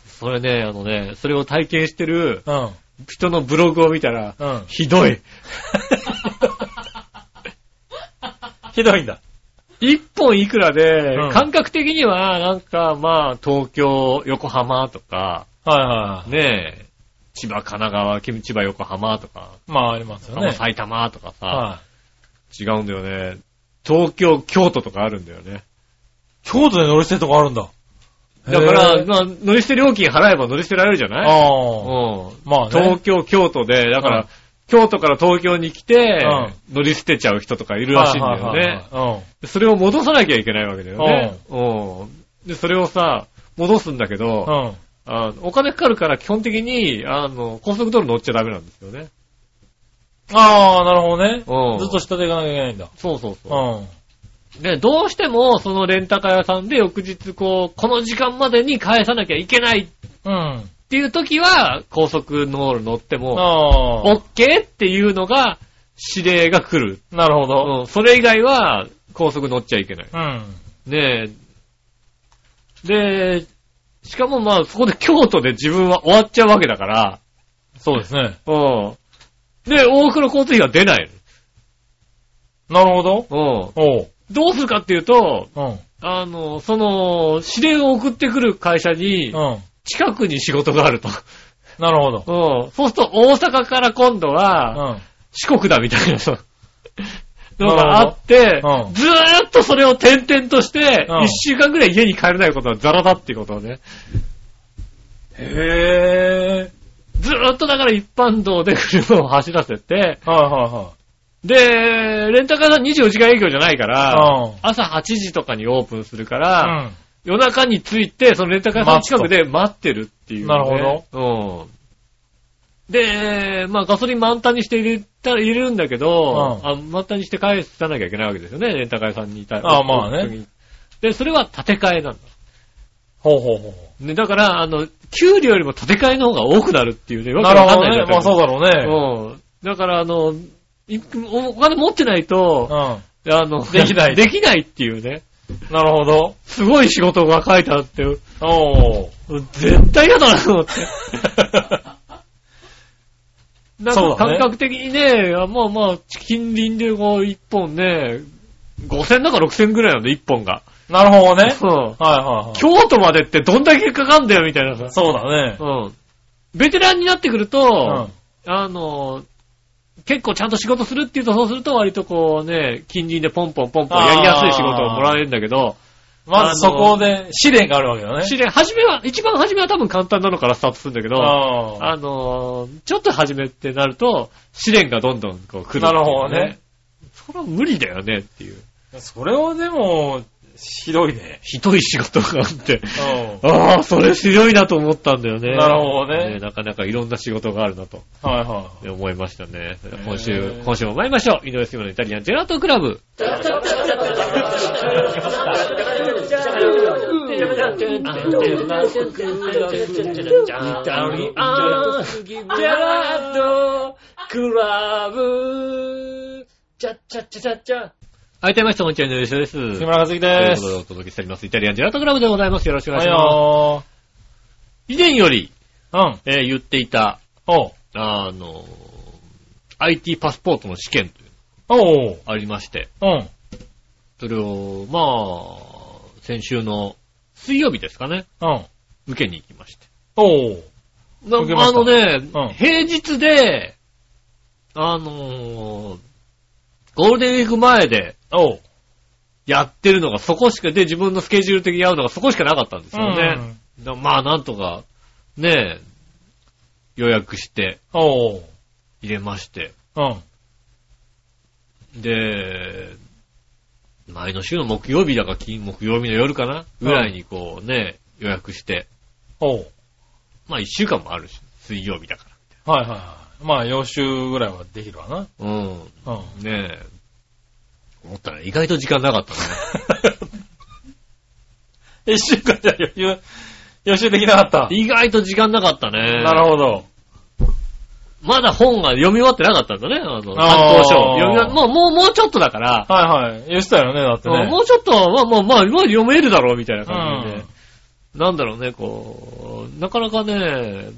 それね、あのね、それを体験してるいはい。人のブログを見たら、うん。うん。ひどい。ひどいんだ。一本いくらで、うん感覚的には、なんか、まあ、東京、横浜とか、はいはいはい。ねえ、千葉、神奈川、千葉、横浜とか、まあありますよね。埼玉とかさ、は違うんだよね。東京、京都とかあるんだよね。い。京都で乗り捨てとかあるんだ。だから、まあ、乗り捨て料金払えば乗り捨てられるじゃない？ああ。うん。まあね。東京、京都で、だから、うん京都から東京に来て、う乗り捨てちゃう人とかいるらしいんだよね。ね。それを戻さなきゃいけないわけだよね。うん。で、それをさ、戻すんだけど。あのお金かかるから基本的に、あの、高速道路乗っちゃダメなんですよね。ああ、なるほどね。うん。ずっと下で行かなきゃいけないんだ。そうそうそう。うん。で、どうしても、そのレンタカー屋さんで翌日、こう、この時間までに返さなきゃいけないっうん。ていう時は、高速道路乗っても。オッケーっていうのが、指令が来る。なるほど。うん。それ以外は、高速乗っちゃいけない。うん。ねえ。で、しかもまあ、そこで京都で自分は終わっちゃうわけだから、そうですね。うん。で、多くの交通費が出ないなるほど。の。おう。うん。どうするかっていうと、うん。あの、その、指令を送ってくる会社に、うん。近くに仕事があると。なるほど。うん。そうすると、大阪から今度は、うん。四国だみたいな。のがあって、うんずーっとそれを転々として、うん一週間ぐらい家に帰れないことはザラだっていうことをね。へぇずーっとだから一般道で車を走らせて、ー。はいはで、レンタカーさん24時間営業じゃないから、うん朝8時とかにオープンするかいら。夜中に着いて、そのレンタカーさんの近くで待ってるっていう、ね。なるほど。うん。で、まあガソリン満タンにして入れたら入れるんだけど、うんあ満タンにして返さなきゃいけないわけですよね、レンタカー屋さんにいたあまあね。で、それは建て替えなんだ。ほうほうほう。ね、だから、あの、給料よりも建て替えの方が多くなるっていうね、わなるほどね。けわかんないまあそうだろうね。うん。だから、あの、いお金持ってないと、うあの、できないできないっていうね。ん。なるほど。すごい仕事が書いてあって、おー。絶対嫌だなと思って。なんか感覚的にね、あまあまあ、近隣でこう、一本ね、5000だか6000ぐらいなんで、一本が。なるほどね。うん。はいはいはい。京都までってどんだけかかんだよ、みたいなさ。そうだね。うん。ベテランになってくるうと、ん。あの、結構ちゃんと仕事するっていうと、そうすると割とこうね、近隣でポンポンポンポンやりやすい仕事をもらえるんだけど、まずそこで試練があるわけだね。試練、初めは、一番初めは多分簡単なのからスタートするんだけど、ああ。あのーちょっと始めってなると、試練がどんどんこう来るっていう、なるほどね。それは無理だよねっていう。それはでも、ひどいね。ひどい仕事があって、うん。ああ、それひどいなと思ったんだよね。なるほどねなかなかいろんな仕事があるなとはいはい。思いましたね。今へ週ー、今週も参りましょう。井上杉村のイタリアンジェラートクラブ。はい、てまして、こんにちは、井上杉です。木村和樹というです。ことでお届けしております。イタリアンジェラートクラブでございます。よろしくお願いはいします。よ以前より、ー。うん。えー言っていた、おう。あの、IT パスポートの試験という。のがありまして、うん。それを、まあ、先週の水曜日ですかね、うん。受けに行きまして。おあのね、うん平日で、あのーゴールデンウィーク前でおう。やってるのがそこしか、で、自分のスケジュール的に合うのがそこしかなかったんですよね。だまあ、なんとか、ね予約して。入れまして。うん。で、前の週の木曜日だか金木曜日の夜かな？ぐらいにこうね、予約して。おう。まあ一週間もあるし、水曜日だかはいはいはい。まあ、予習ぐらいはできるわな。ら。うん。うん。ねえ。思ったら意外と時間なかったね。一週間じゃ予習、予習できなかった。意外と時間なかったね。なるほど。まだ本が読み終わってなかったんだね、あの、あー担当書。読み終わもう、もう、もうちょっとだから、はいはい。言ってたよね、だってね。もうちょっと、まあまあまあ、まあ読めるだろうみたいな感じで。なんだろうね、こう、なかなかね、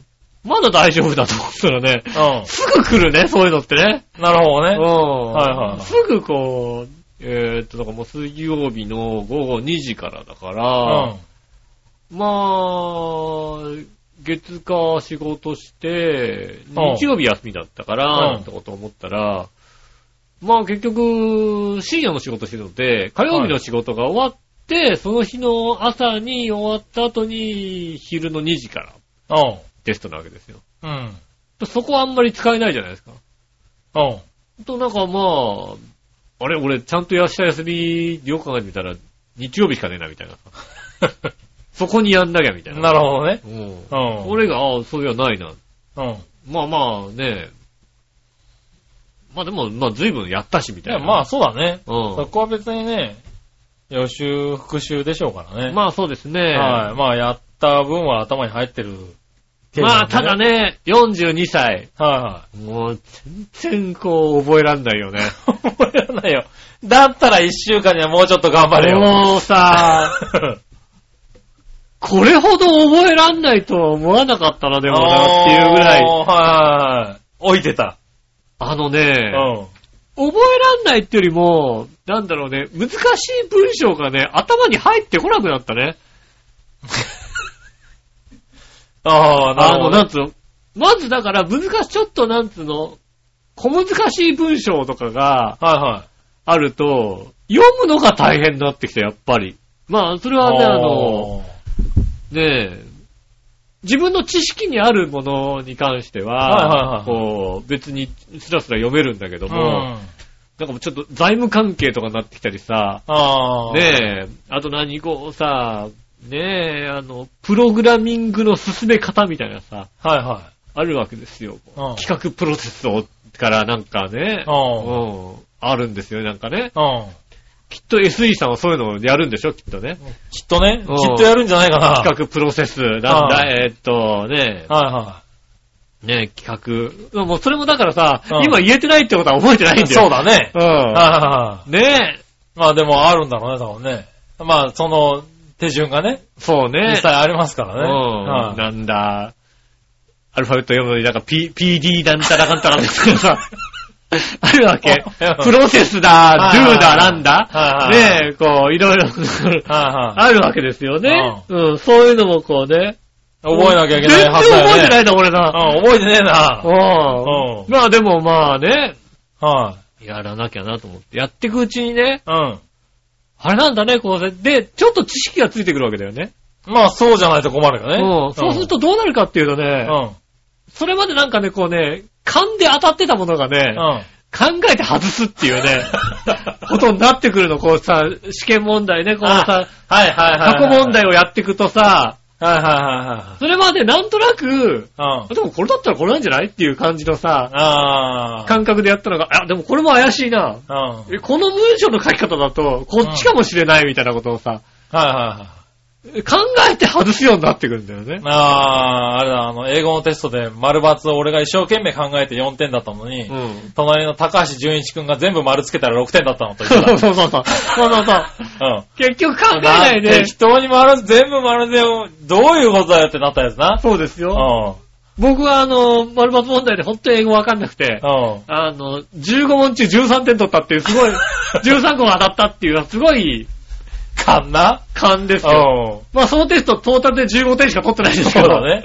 まだ大丈夫だと思ったらね、うん。すぐ来るね、そういうのってね。なるほどね。うん。はいはいすぐこう、えーっと、だからもう水曜日の午後2時からだから、まあ、月火仕事して、うん日曜日休みだったから、うんなんてこと思ったら、まあ結局、深夜の仕事してるので、火曜日の仕事が終わって、その日の朝に終わった後に、昼の2時からうん。テストなわけですよ。うん。そこはあんまり使えないじゃないですか。うん。と、なんかまあ、あれ、俺、ちゃんと明日休み、よく考えてみたら、日曜日しかねえな、みたいな。そこにやんなきゃ、みたいな。なるほどね。うん。うん。俺が、ああ、そういやないな。うん。まあまあね、まあでも、まあ随分やったし、みいや、たいな。まあそうだね。うんそこは別にね、予習、復習でしょうからね。まあそうですね。はい。まあやった分は頭に入ってるまあ、ただ。ね、42歳。はもう、全然こう、覚えらんないよね。覚えられないよ。だったら一週間にはもうちょっと頑張れよ。もうさ、これほど覚えらんないとは思わなかったな、でもな、っていうぐらい。はい。置いてた。あのうね、ん。覚えらんないってよりも、なんだろうね、難しい文章がね、頭に入ってこなくなったね。ああ、なあの、るほどね。なんつうの、まずだから難しい、ちょっとなんつうの、小難しい文章とかが、はいはい。あると、読むのが大変になってきた、やっぱり。まあ、それはね、あの、ねえ、自分の知識にあるものに関しては、はいはいはいこう、別にスラスラ読めるんだけどうん、も、なんかもうちょっと財務関係とかになってきたりさ、ああ。ねえ、あと何こうさ、ねえ、あの、プログラミングの進め方みたいなさ、はいはあるわけですよ。うん企画プロセスを、からなんかね、ううん、あるんですよ、なんかね。い。うん。きっと SE さんはそういうのをやるんでしょ、きっとね。きっとね、きうんっとやるんじゃないかな。企画プロセス、なんだ、はいえーっと、ね、はいはね、企画。もうそれもだからさ、うん今言えてないってことは覚えてないんい。だよ。そうだね。う。ん。ねまあでもあるんだろうね、多分ね。まあその手順がね、そうね。実際ありますからね。うん。はいなんだ、アルファベット読むのになんか P、PD なんたらかんたらですけどさ、あるわけうん。プロセスだ、はいはい do だ、なんだはいはいねえ、こう、いろいろはいはい。あるわけですよね。うん、そういうのもこうね。覚えなきゃいけないはず全然だよね。覚えてないんだ、俺な。うん、覚えてねえな。うんうんまあでもまあね、はやらなきゃなと思って。やっていくうちにね、い。うん。あれなんだね、こうね。で、ちょっと知識がついてくるわけだよね。まあそうじゃないと困るよね。うん。そうするとどうなるかっていうとね、うん。それまでなんかね、こうね、勘で当たってたものがね、うん。考えて外すっていうね、ことになってくるの、こうさ、試験問題ね、このさ、はいはいはい。過去問題をやっていくとさ、はいはいはそれまでなんとなく、いはい。うん。でもこれだったらこれなんじゃないっていう感じのさ、ああ。感覚でやったのが、あ、でもこれも怪しいな。うん。えこの文章の書き方だと、こっちかもしれないみたいなことをさ、はいはいはい。考えて外すようになってくるんだよね。ああ、あれだ、あの、英語のテストで丸抜を俺が一生懸命考えて4点だったのに、うん。隣の高橋純一くんが全部丸つけたら6点だったのと一そ緒だ。うそうそうそう。そうそうそう。うん。結局考えないで適。当に丸、全部丸で、どういうことだよってなったやつな。そうですうん。よ。僕はあの、丸抜問題で本当に英語わかんなくて、うん。あの、15問中13点取ったっていうすごい、13個が当たったっていうすごいかんな？勘ですうよ。ん。まあそのテストトータルで15点しか取ってないんですけど。そうだね。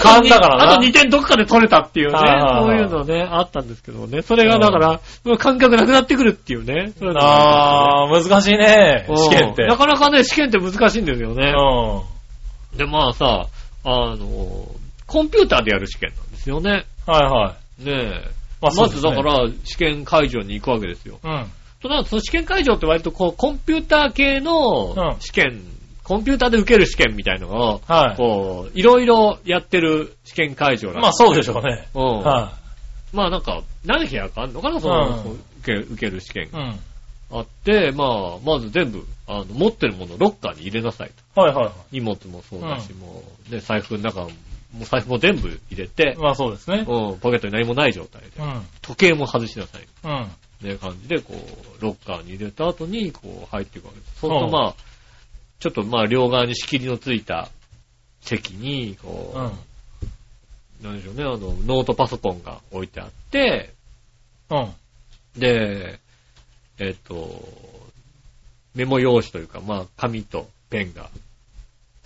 勘だからな。あと2点どっかで取れたっていうね、そういうのね、あったんですけどね。それがだから、感覚なくなってくるっていうね。あー、難しいね、うん試験って。なかなかね、試験って難しいんですようね。ん。で、まあさ、あの、コンピューターでやる試験なんですよね。はいはい。ねえ。まずだから、試験会場に行くわけですよ。うん。となると、その試験会場って割とこう、コンピューター系うのん試験、コンピューターで受ける試験みたいのを、はい。こう、いろいろやってる試験会場なんまあそうでしょうね。うん。はまあなんか、何部屋かあんのかなその、うん受け受ける試験い。うん。があって、まあ、まず全部、あの、持ってるものをロッカーに入れなさいと。はいはいは荷物もそうだし、もう、ね、財布の中も、もう財布も全部入れてい。、まあそうですね。うん、ポケットに何もない状態で、うん。時計も外しなさい。うん。ね、感じで、こう、ロッカーに入れた後に、こう、入っていくわけです。そうするとまあ、ちょっとまあ、両側に仕切りのついた席に、こう、うん。なんでしょうね、あの、ノートパソコンが置いてあって、うん。で、えっ、と、メモ用紙というか、まあ、紙とペンが、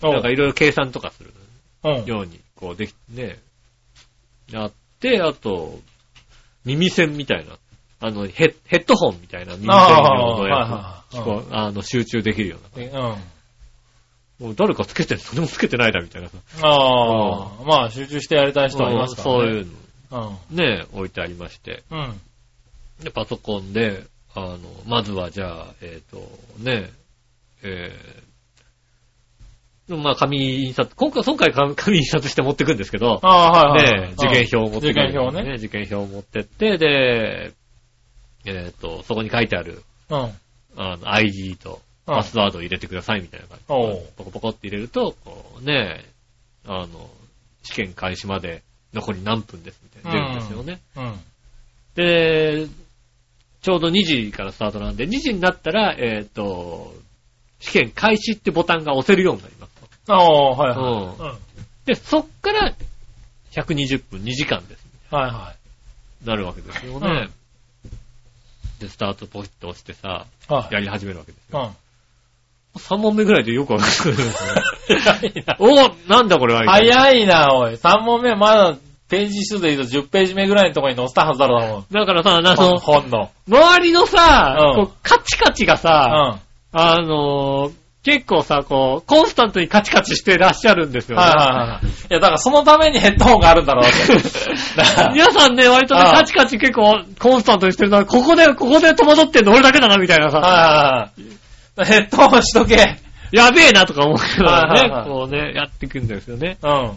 なんかいろいろ計算とかするうん。ように、こうできね、あって、あと、耳栓みたいな、あの、ヘッヘッドホンみたいな耳のやあーつ、あの、集中できるような。うん。もう誰かつけてるそれもつけてないだみたいなさ。ああ、まあ集中してやりたい人はいますからね。そういううん。のね、置いてありまして。うん。で、パソコンで、あの、まずはじゃあ、えっ、と、ね、えー、まあ、紙印刷、今回、今回紙紙印刷して持ってくんですけど、ああ、はいはいはい。ね、受験票を持ってくる受験票ね。受験票を持ってって、で、えっ、と、そこに書いてある、うん。あの、ID とパスワードを入れてくださいみたいな感じで、ポコポコって入れると、こうね、あの、試験開始まで残り何分ですみたいな出るんですよね。うん。で、ちょうど2時からスタートなんで、2時になったら、えっ、と、試験開始ってボタンが押せるようになりますと。ああ、はいはい。うん。で、そっから120分、2時間です。はいはなるわけですよね。で、スタートポチッと押してさ、い。はい。やり始めるわけですよ。うん。3問目ぐらいでよくわかるんですね。おなんだこれは早いな、おい。3問目まだページ数で言うと10ページ目ぐらいのところに載せたはずだろうもん。だからさ、あの、本の。周りのさ、うんこうカチカチがうん。さ、はいあのー結構さ、こう、コンスタントにカチカチしてらっしゃるんですよね。はいはい。いや、だからそのためにヘッドホンがあるんだろうって。皆さんね、割とね、ああカチカチ結構コンスタントにしてるのは、ここで、ここで戸惑ってんの俺だけだな、みたいなさ、はいはいはい。ヘッドホンしとけ。やべえなとか思うからねはいはいは、いこうね、やっていくんですよね。うん。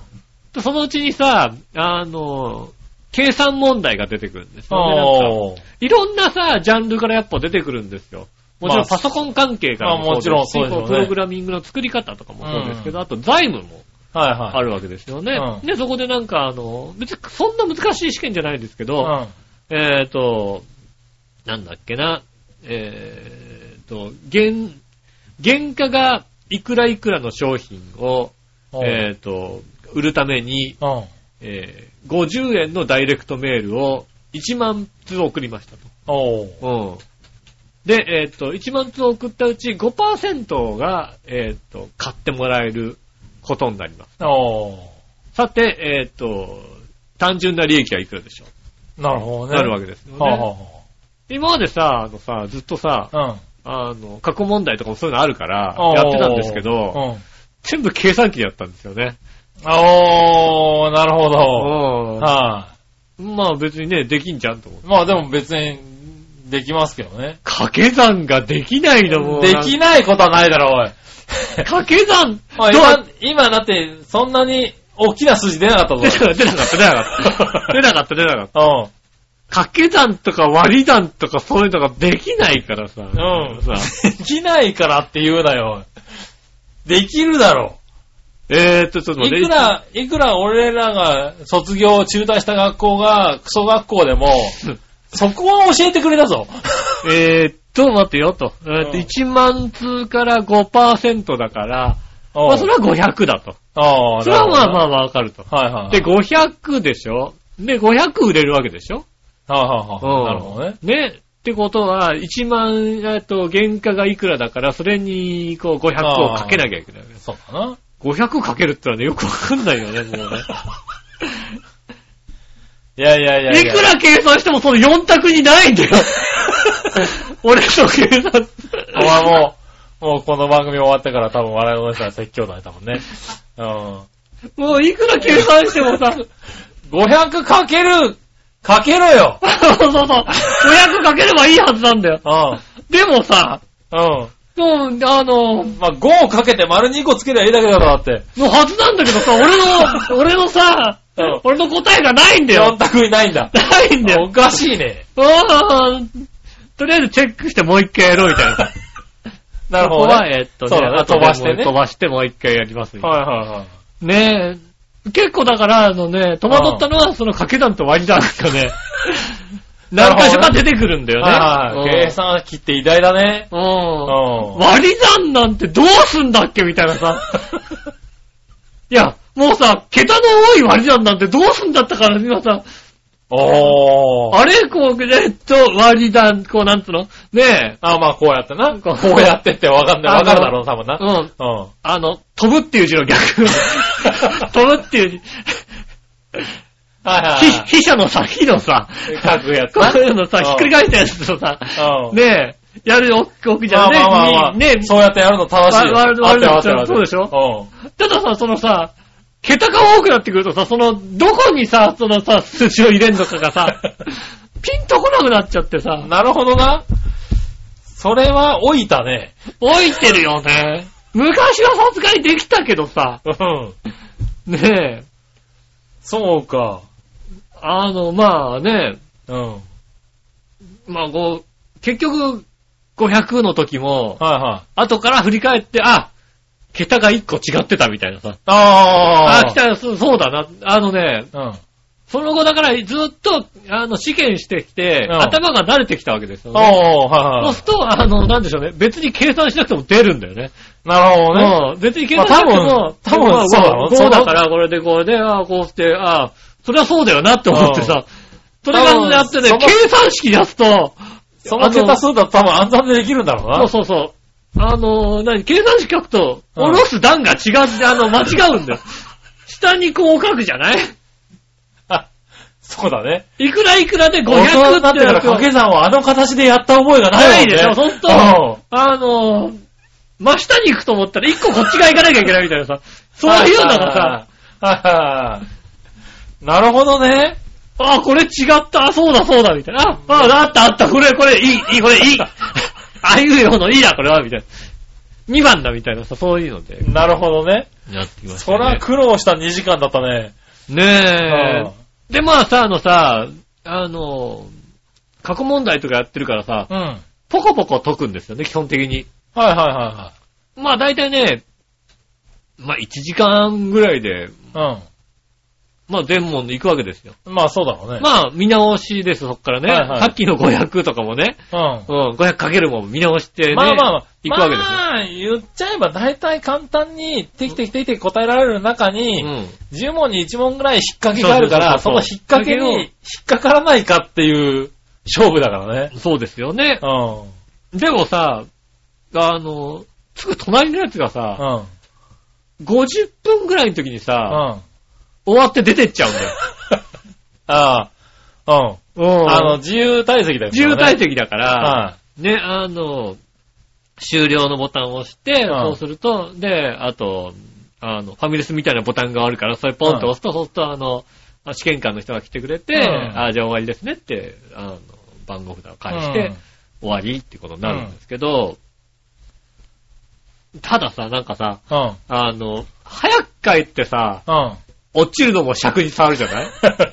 でそのうちにさ、あの、計算問題が出てくるんですよね。なんかおー。いろんなさ、ジャンルからやっぱ出てくるんですよ。もちろまあんパソコン関係からまあもちろんそうですよねこプログラミングの作り方とかもそうですけど、あと財務もはいはい。あるわけですよね。うんで、そこでなんかあの、別にそんな難しい試験じゃないんですけど、うん。えっ、と、なんだっけな、えっ、と、原、原価がいくらいくらの商品を、えっ、と、売るために、うん。えー50円のダイレクトメールを1万通送りましたと。おー。うん。で、えっ、と、1万通送ったうち5%が、えっ、と、買ってもらえることになります。おさて、えっ、と、単純な利益はいくらでしょー。なるほう、どね。なるわけですよね。はあは今までさ、あのさ、ずっとさ、あはあの、過去問題とかもそういうのあるから、あ。うん。やってたんですけうど、ん。全部計算機でやったんですよね。おー、なるほうど。ん。はまあ別にね、できんじゃんと思うい。。まあでも別に、できますけどね。掛け算ができないのも。できないことはないだろ、おい。掛け算？今、今だって、そんなに大きな数字出なかったぞ。出なかった、出なかった。出なかった、出なかった。うん。掛け算とか割り算とかそういうのができないからさ。うん。さできないからって言うなよ。できるだろ。えーっと、ちょっと待って。いくら、いくら俺らが卒業、中退した学校がクソ学校でも、そこは教えてくれたぞ。えーっと、待ってよと。えーっと、うん1万通から5%だから、まあそれは500だと。ああ、それはまあまあ。あわかると。はいはいはい。で、500でしょ？で、500売れるわけでしょ？はいはいはい。なるほどね。ね？ってことは、1万、えっと、原価がいくらだから、それに、こう、500をかけなきゃいけない。そうだな。500かけるってのはね、よくわかんないよね、もうね。いやいやいやいくら計算してもその4択にないんだよ。俺の計算。お前もう、もうこの番組終わってから多分笑いの人は説教だね、多分ね。うん。もういくら計算してもさ、500かける、かけろよそうそうそう、500かければいいはずなんだよ。うん。でもさ、うん。もう、あの、まあ、5をかけて丸2個つけりゃいいだけだろ、だって。のはずなんだけどさ、俺の、俺のさうん、俺の答えがないんだ4よ。択にないんだ。ないんだよお。かしいね。うんとりあえずチェックしてもう一回やろうみたいなさ。なるほど、ここは、ね。えっとね、そうだね後で飛ばしてね飛ばしてもう一回やりますよはいはいはい。ねえ。結構だから、あのね、戸惑ったのは、その掛け算と割り算がね、何かしら出てくるんだよね。はいはい。計算機って偉大だね。うん。割り算なんてどうすんだっけみたいなさ。いや、もうさ、桁の多い割り算なんてどうすんだったから、今さ、おー。あれこう、えっと、割り算、こう、なんつうの？ねえ。あ、まあこうやってな。こうやってってわかんない。わかるだろう、多分な。うん。うん。あの、飛ぶっていう字の逆。飛ぶっていう字。はいはいひ筆者のさ、火のさ、書くやつこな。ういうのさ、うんひっくり返したやつとさ、うん。ねえ、やる置くじゃんね。まあまあまあまあ、ねそうやってやるの正しいよ。わわるあってるそうでしょ？たださ、そのさ、桁が多くなってくるとさ、その、どこにさ、そのさ、数字を入れんのかがさ、ピンとこなくなっちゃってうさん。、なるほどな。それは置いたね。置いてるよね。昔はさすがにできたけどさ、うん。ねえ、そうか。あの、まあね、うん。まあこう、結局、500の時も、はいはい。後から振り返って、あ、桁が1個違ってたみたいなさ。ああ、来たよ、そうそうだな。あのね、うん。その後だからずっと、あの、試験してきて、うん頭が慣れてきたわけですよね。おー、はいはいそうす。ると、あの、なんでしょうね。別に計算しなくても出るんだよね。なるほどね。うん。別に計算しなくても、まあ多分多分まあそうだだから、これでこれで、ああ、こうして、ああ、それはそうだよなって思ってさ、それがやってね計算式出すと、その桁数だと多分暗算でできるんだろうな。そうそうそう。あの、何、計算式書くと、うん下ろす段が違う、あの、間違うんだよ。下にこう書くじゃない？そうだね。いくらいくらで500大人になっっててから掛け算をあの形でやった覚えがないもんね。ないでしょ、ほんと。うんあの、真下に行くと思ったら一個こっち側行かなきゃいけないみたいなさ、そういうのがさ、はいはい。なるほどね。あ、これ違った、あそうだそうだ、みたいな。あ、あ、あったあった、これ、これ、いい、いい、これ、いい。ああいうようのいいや、これは、みたいな。2番だ、みたいなさ、そういうので。なるほどね。やってきましたそら苦労した2時間だったね。ねえ。で、まあさ、あのさ、あの、過去問題とかやってるからさ、うん。はいポコポコ解くんですよね、基本的に。はいはまあ大体ね、まあ1時間ぐらいで、いはい。まあ全問行くわけですよ。うん。まあそうだろうね。まあ見直しです、そっからね。はいはいさっきの500とかもね、うん。うん、500かけるも見直してね。まあまあまあ、行くわけですよ。まあ、言っちゃえば大体簡単に、テキテキテキテキ答えられる中に、うん。10問に1問ぐらい引っ掛けがあるから、そそうそうそうそうの引っ掛けに引っかからないかっていう勝負だからね。そうですよね。うん。でもさ、あの、すぐ隣のやつがうさ、ん。50分ぐらいの時にうさ、ん。終わって出てっちゃうんだよ。ああ。うん。うんあの、自由体積だよね。自由体積だから、はね、あの、終了のボタンを押して、うんそうすると、で、あと、あの、ファミレスみたいなボタンがあるから、それポンと押すと、そうすると、あの、あ試験官の人が来てくれて、うんあじゃあ終わりですねって、あの、番号札をい。返して、うん終わりってことになるんですけど、たださ、なんかさ、うん。あの、早く帰ってさ、うん。落ちるのも尺に触るじゃない？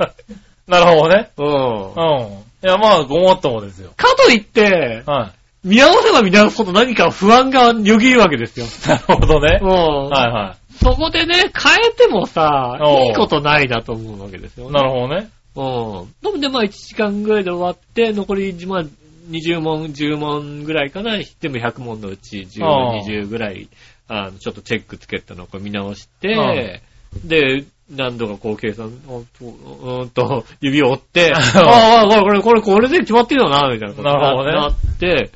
なるほどね。うん。うん。いや、まあ、ごもっともですよ。かといって、はい。見直せば見直すほど何か不安がよぎるわけですよ。なるほどね。うん。はいはそこでね、変えてもさ、いいことないなと思うわけですよい。ね。なるほどね。うん。で、まあ1時間ぐらいで終わって、残り、まあ、20問、10問ぐらいかな。でも100問のうち10、ああ20ぐらい、あの、ちょっとチェックつけたのを見直して、で、何度かこう計算、おうーんと、指を折って、ああ、これ、これ、これで決まってるよな、みたいなことになって、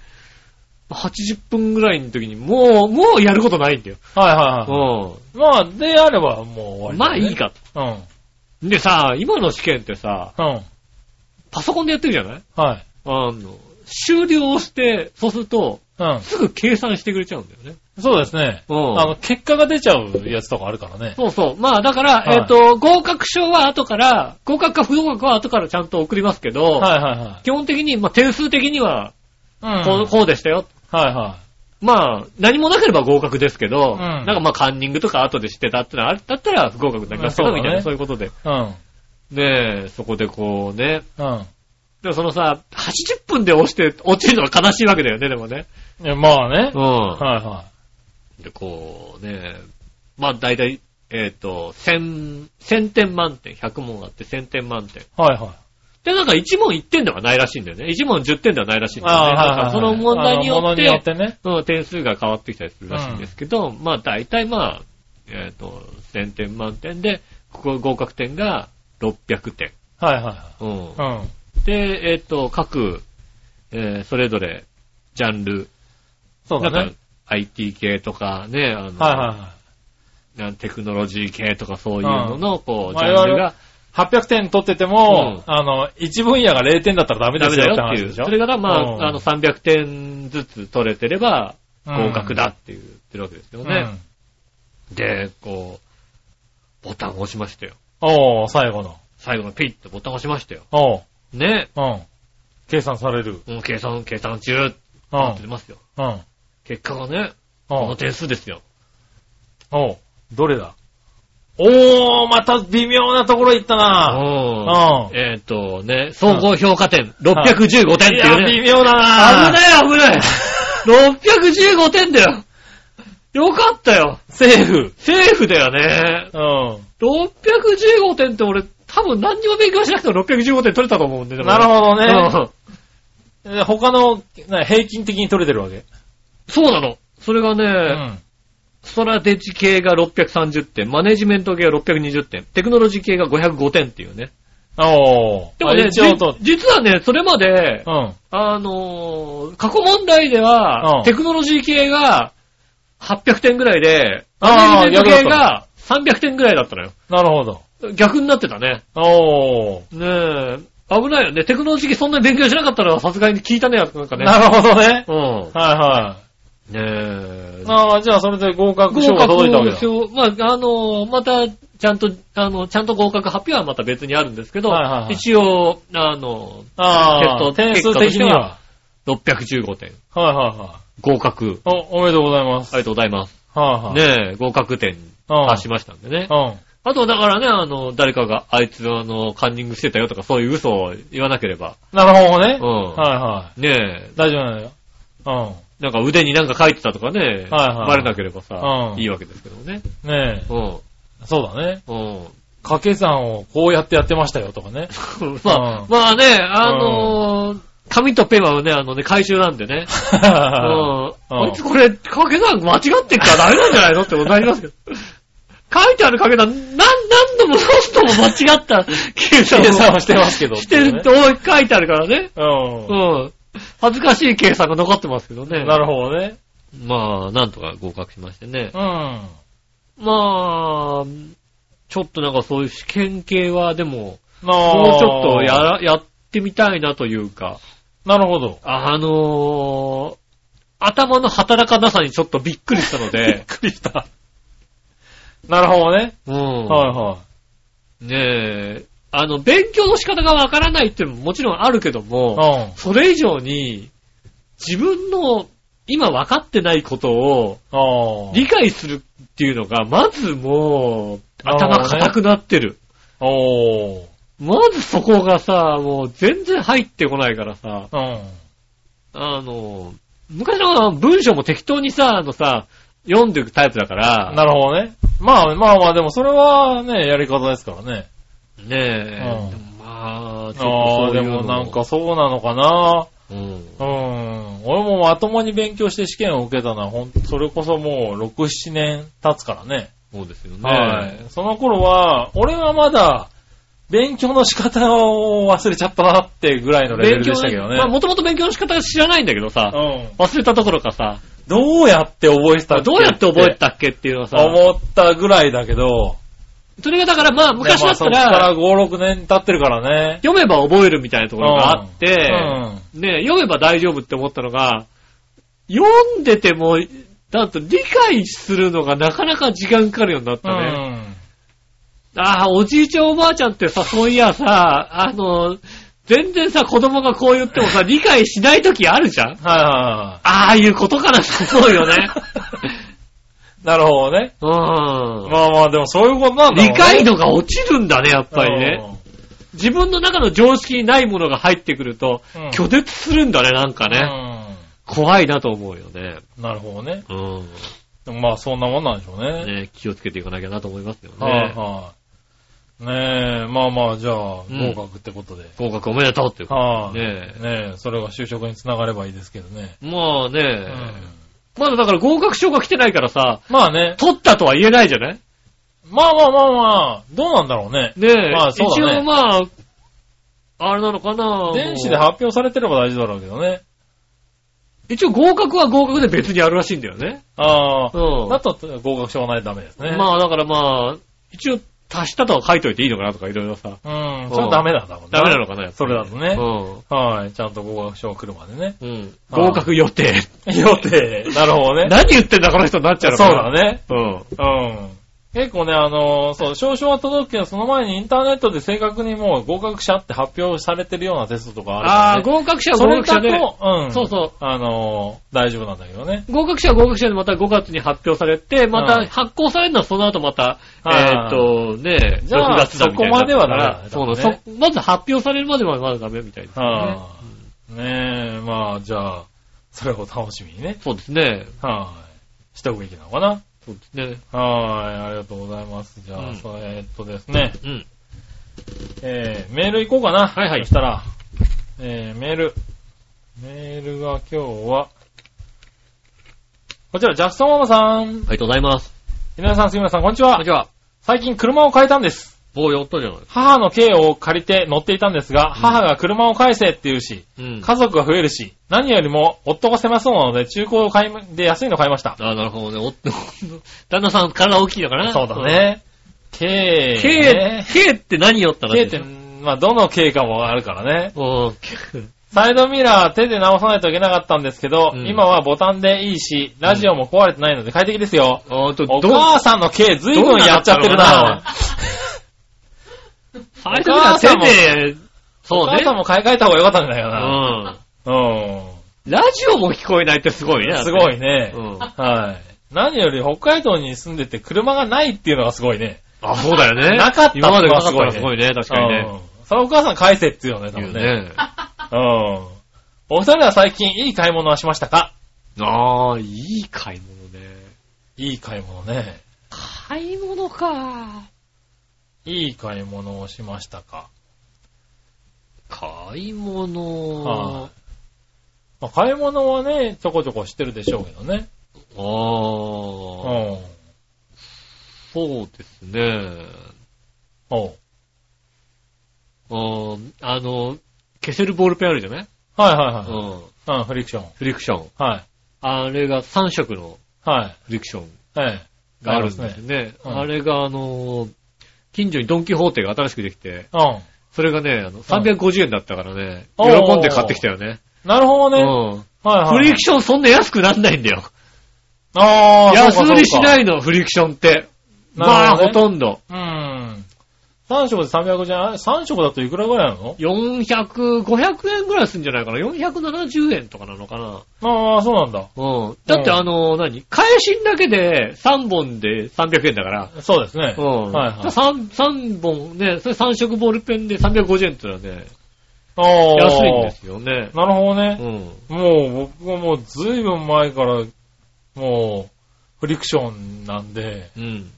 80分ぐらいの時に、もう、もうやることないんだよ。はいはいうはい。ん。まあ、であればもう終わり、まあいい。かうん。と。でさ、今の試験ってさ、うん。パソコンでやってるじゃない？はい。あの、終了して、そうすると、うん。すぐ計算してくれちゃうんだよね。そうですね。うんあの、結果が出ちゃうやつとかあるからね。そうそう。まあだから、はいえっ、と、合格証は後から、合格か不合格は後からちゃんと送りますけど、はいはいはい。基本的に、まあ点数的にはうん。こう、こうでしたよ。はいはまあ、何もなければ合格ですけど、んなんかまあカンニングとか後でしてたってのはあだったら不合格になりますけど、うだねみたいな、そういうことで。い。うん。ねえ、そこでこうね、うん。でもそのさ、80分で押して落ちるのは悲しいわけだよね、でもね。いや、まあねう。ん。はいはで、こうね、まあ大体、えっ、と、1000、1000点満点、100問あって1000点満点。い。はいはい。で、なんか1問1点ではないらしいんだよね。1問10点ではないらしいんだよね。はいはいその問題によって、ってね。うん、点数が変わってきたりするらしいんですけど、まあ大体まあ、えっ、と、1000点満点で、ここ合格点が600点。はいはうんい。はい。うん。で、えっ、と、各、えーそれぞれ、ジャンル、そうだね。、IT 系とかね、あの、はいはいはい。テクノロジー系とかそういうのの、こう、ジまあャンルが800点取ってても、うんあの、一分野が0点だったらダメでよだよっていう。それから、まうんあ、あの、300点ずつ取れてれば、うん合格だって言ってるわけですよね。で、こう、ボタンを押しましたよ。うん。おー、最後の。最後のピッとボタンを押しましたよ。おー、ね。うん。計算される。もう計算、計算中うん。なって出ますよ。うん。結果がね、この点数ですよ。おー、どれだ？おー、また微妙なところ行ったなうん。うんえっとね、総合評価点615点っていや、いうね。微妙だな危ない危ない !615 点だよよかったよセーフ。セーフだよね。う615点って俺、多分何にも勉強しなくても615点取れたと思うんで。ん。なるほほどね。ど。で他の、な平均的に取れてるわけ。そうなの。それがうね、ん。ストラテジ系が630点、マネジメント系が620点、テクノロジー系が505点っていうね。おー。でもね、あ一応と、じ実はね、それまで、うん。あのー過去問題では、うんテクノロジー系が800点ぐらいで、あーマネジメント系が300点ぐらいだったのよ。なるほど。逆になってたね。おー。ねえ。危ないよね。テクノロジーそんなに勉強しなかったらさすがに聞いたね、なんかね。なるほどね。うん。はいはい。ねえ。ああ、じゃあそれで合格証合が届いたわけだ。格証、まあ、あの、また、ちゃんと、あの、ちゃんと合格発表はまた別にあるんですけど、はいはいはい一応、あの、ああ、テスト点数的には。615点。はいはいはい。合格。お、おめでとうございます。ありがとうございます。はいはい。ねえ、合格点うん。発しましたんでね。うん。あと、だからね、あの、誰かが、あいつ、あの、カンニングしてたよとか、そういう嘘を言わなければ、なるほどね。うんはいはい。ねえ、大丈夫なのよ。うん。なんか腕になんか書いてたとかね、はいはいバレなければさ、うんいいわけですけどね。ねうん。え。そうだね。うん。掛け算をこうやってやってましたよとかね。まあ、うんまあね、あのー紙とペンはね、あのね、回収なんでね。うん。うんあいつこれ、掛け算間違ってっからダメなんじゃないのってなりますけど。書いてある掛け算、何、何度も何度も間違った計算を計算をしてますけど。してるって書いてあるからね。う。うんん。恥ずかしい計算が残ってますけどね。なるほどね。まあ、なんとか合格しましてねう。ん。まあ、ちょっとなんかそういう試験系はでも、まあもうちょっとやら、やってみたいなというか、なるほど。あのー、頭の働かなさにちょっとびっくりしたのびっで、くりした。なるほどね。うん。はいはねえ、あの、勉強の仕方がわからないっていうのももちろんあるけども、い。それ以上に、自分の今分かってないことを。理解するっていうのが、まずもう、頭固くなってる。まずそこがさ、もう全然入ってこないからさ、うん。あの、昔の文章も適当にさ、あのさ、読んでいくタイプだから、なるほどね。まあまあまあ、でもそれはね、やり方ですからね。ねえ、うんでもまあ、ちょっとああ、でそういうのもなんか、そうなのかな。うん。うん。俺もまともに勉強して試験を受けたのは、ほんと、それこそもう6、7年経つからね。そうですよね。はい。その頃は、俺はまだ、勉強の仕方を忘れちゃったなってぐらいのレベルでしたけどね。まあ、もともと勉強の仕方が知らないんだけどさ、うん。忘れたところかさ、どうやって覚えてたっけ？どうやって覚えたっけっていうのはさ、思ったぐらいだけど、それがだからまあ昔だったでまあそっからら、5、6年経ってるからね。読めば覚えるみたいなところがあって、うん。ね、読めば大丈夫って思ったのが、読んでても、なんと理解するのがなかなか時間かかるようになったうね。ん。ああ、おじいちゃんおばあちゃんってさ、そういやさ、あの、全然さ、子供がこう言ってもさ、理解しない時あるじゃんはいはいはああいうことかなと思うよね。い。なるほどね。うん。まあまあ、でもそういうことなんだろうね。理解度が落ちるんだね、やっぱりね。うん自分の中の常識にないものが入ってくると、うん拒絶するんだね、なんかね。怖いなと思うよね。うん。なるほどね。うん。まあそんなもんなんでしょうね。ね気をつけていかなきゃなと思いますよはいね。はい。ねえ、まあまあ、じゃあ、合ん格ってことで。合格おめでとうっていう。はい。ねねえ、それが就職につながればいいですけどね。まあね、うん。まだだから合格証が来てないからさ、まあね。取ったとは言えないじゃない？まあまあまあまあ、どうなんだろうね。ねえ、まあそうだね一応まあ、あれなのかな電子で発表されてれば大事だろうけどね。一応合格は合格で別にあるらしいんだよね。ああ。うん。だと合格証がないとダメですね。まあだからまあ、一応足したとは書いといていいのかなとかいろいろさ。うん。それはダメだもんね。ダメなのかなやっぱりそれだとね。うはい。ちゃんと合格証が来るまでね。ん。うん。合格予定。予定。なるほどね。何言ってんだこの人になっちゃうのそう。だね。うん。うん。結構ね、あのーそう、証書は届くけど、その前にインターネットで正確にもう合格者って発表されてるようなテストとかあるああ、から、ね。合格者は合格者で、と、うん。そうそう。あのー大丈夫なんだけどね。合格者は合格者でまた5月に発表されて、まうんた発行されるのはその後また、はいえーっと、ね、じゃあ6月だみたいな。そこまではダメだねそうなの多分ねそまず発表されるまではまだダメみたいですね。はあ、ねえ、まあ、じゃあ、それを楽しみにね。そうですね。はい、しておくべきなのかな。そうですね。はい、ありがとうございます。じゃあ、うんそえーっとですね、うん。えー、メール行こうかな。はいはいそしたら、えー、メール。メールが今日は、こちら、ジャクソンママさん。ありがとうございます。井上さん、杉村さん、こんにちはこんに。ちは。最近車を変えたんです。もうやったじゃない。母の軽を借りて乗っていたんですが、母が車を返せって言うし、うん。家族が増えるし、何よりも夫が狭そうなので中古を買い、で安いの買いました。ああ、なるほどね。お 旦那さん体大きいのかなそうだ。ね。K、K ね、K って何よって話 K って、まあ、どの K かもあるからね。うん。サイドミラー手で直さないといけなかったんですけど、うん今はボタンでいいし、ラジオも壊れてないので快適ですよ。あと、おど母さんの K ずいぶんやっちゃってるな。最初から手で、そうねお母さ。んも買い替えた方がよかったんじゃないかうな。ん。うん。ラジオも聞こえないってすごいね。すごいね。うん。はい。何より北海道に住んでて車がないっていうのがすごいね。あ、そうだよね。なかった今までなかったすごいねらすごいね。確かにね。うん。それお母さん返せって言うよね、多分ね。ね。うん。お二人は最近いい買い物はしましたか？ああ、いい買い物ね。いい買い物ね。買い物か。いい買い物をしましたか？買い物、はいまあ、買い物はね、ちょこちょこしてるでしょうけどね。ああ、うん。そうですね。おううんあの、消せるボールペンあるじゃない？はいはいうはん。い。うん、フリクション。フリクション。はい。あれが3色のはい。フリクションええ。があるんですね。うんあれがあの、近所にドンキホーテが新しくできて、うん。それがね、あの、350円だったからね、おー喜んで買ってきたよね。なるほどね。うん。はいはい。フリクションそんな安くなんないんだよ。ああ、安売りしないい。の、フリクションって。なまあ、るほどねほとんど。うん。3色で300じゃない ?3 色だといくらぐらいなの？400、500円ぐらいするんじゃないかな？470円とかなのかな？ああ、そうなんだ。うん。だってあの、何？返しんだけで3本で300円だから。そうですね。うん。はいはい3、三本ね、それ3色ボールペンで350円ってのはね、ああ。安いんですよね。なるほどねう。ん。もう僕はもうずいぶん前から、もう、フリクションなんで、うん。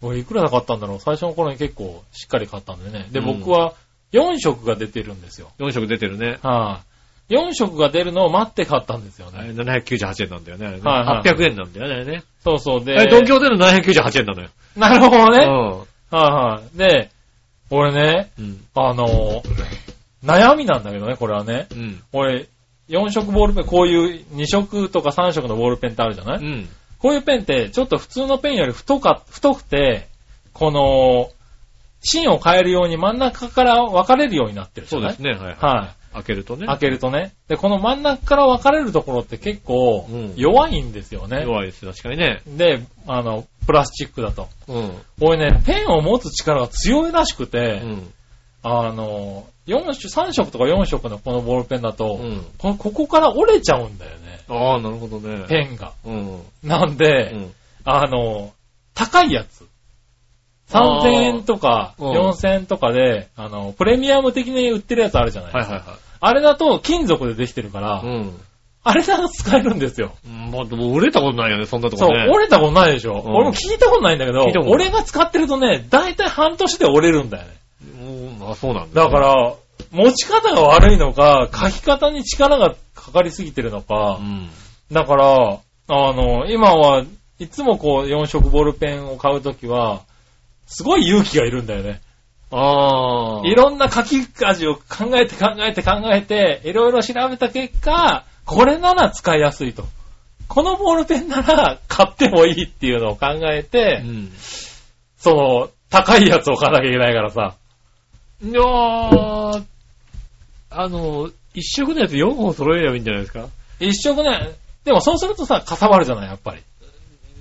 もういくらで買ったんだろう最初の頃に結構しっかり買ったんでね。で、うん僕は4色が出てるんですよ。4色出てるね。はい、4色が出るのを待って買ったんですよあれね。798円なんだよね。あれねはいはい800円なんだよねあれね。そうそう。で、あれ東京での798円なのよ。なるほどね。うはいはい。で、俺ね、ん。うん。あの、悩みなんだけどね、これはね。うん。俺、4色ボールペン、こういう2色とか3色のボールペンってあるじゃない、うん。こういうペンって、ちょっと普通のペンより太か、太くて、この、芯を変えるように真ん中から分かれるようになってるじゃない？そうですね。はいはい。は開けるとね。い。開けるとね。で、この真ん中から分かれるところって結構うん弱いんですよね。弱いですよ、確かにね。で、あの、プラスチックだと。うん。俺ね、ペンを持つ力が強いらしくうて、ん。あの、4色、3色とか4色のこのボールペンだと、うん。こここから折れちゃうんだよね。ああ、なるほどね。ペンが。うん。なんうで、ん。あの、高いやつ。3000円とかうん4000円とかで、あの、プレミアム的に売ってるやつあるじゃないはいはいはあれだと金属でできてるから。あれだと使えるんですよ。まあ、でも売れたことないよね、そんなとそう、こね。折れたことないでしょ、うん俺も聞いたことないんだけど俺が使ってるとね、だいたい半年で折れるんだよね。うん。あ、そうなんだ。だか、ら、持ち方が悪いのか、書き方に力がかかりすぎてるのかう、ん。だから、あの、今はいつもこう4色ボールペンを買うときは、すごい勇気がいるんだよね。ああ。いろんな書き味を考えて考えて考えて、いろいろ調べた結果、これなら使いやすいと。このボールペンなら買ってもいいっていうのを考えて、うん。その、高いやつを買わなきゃいけないからさ。いやー、あの、一色のやつ4本揃えればいいんじゃないですか？一色ね、でもそうするとさ、かさばるじゃない、やっぱり。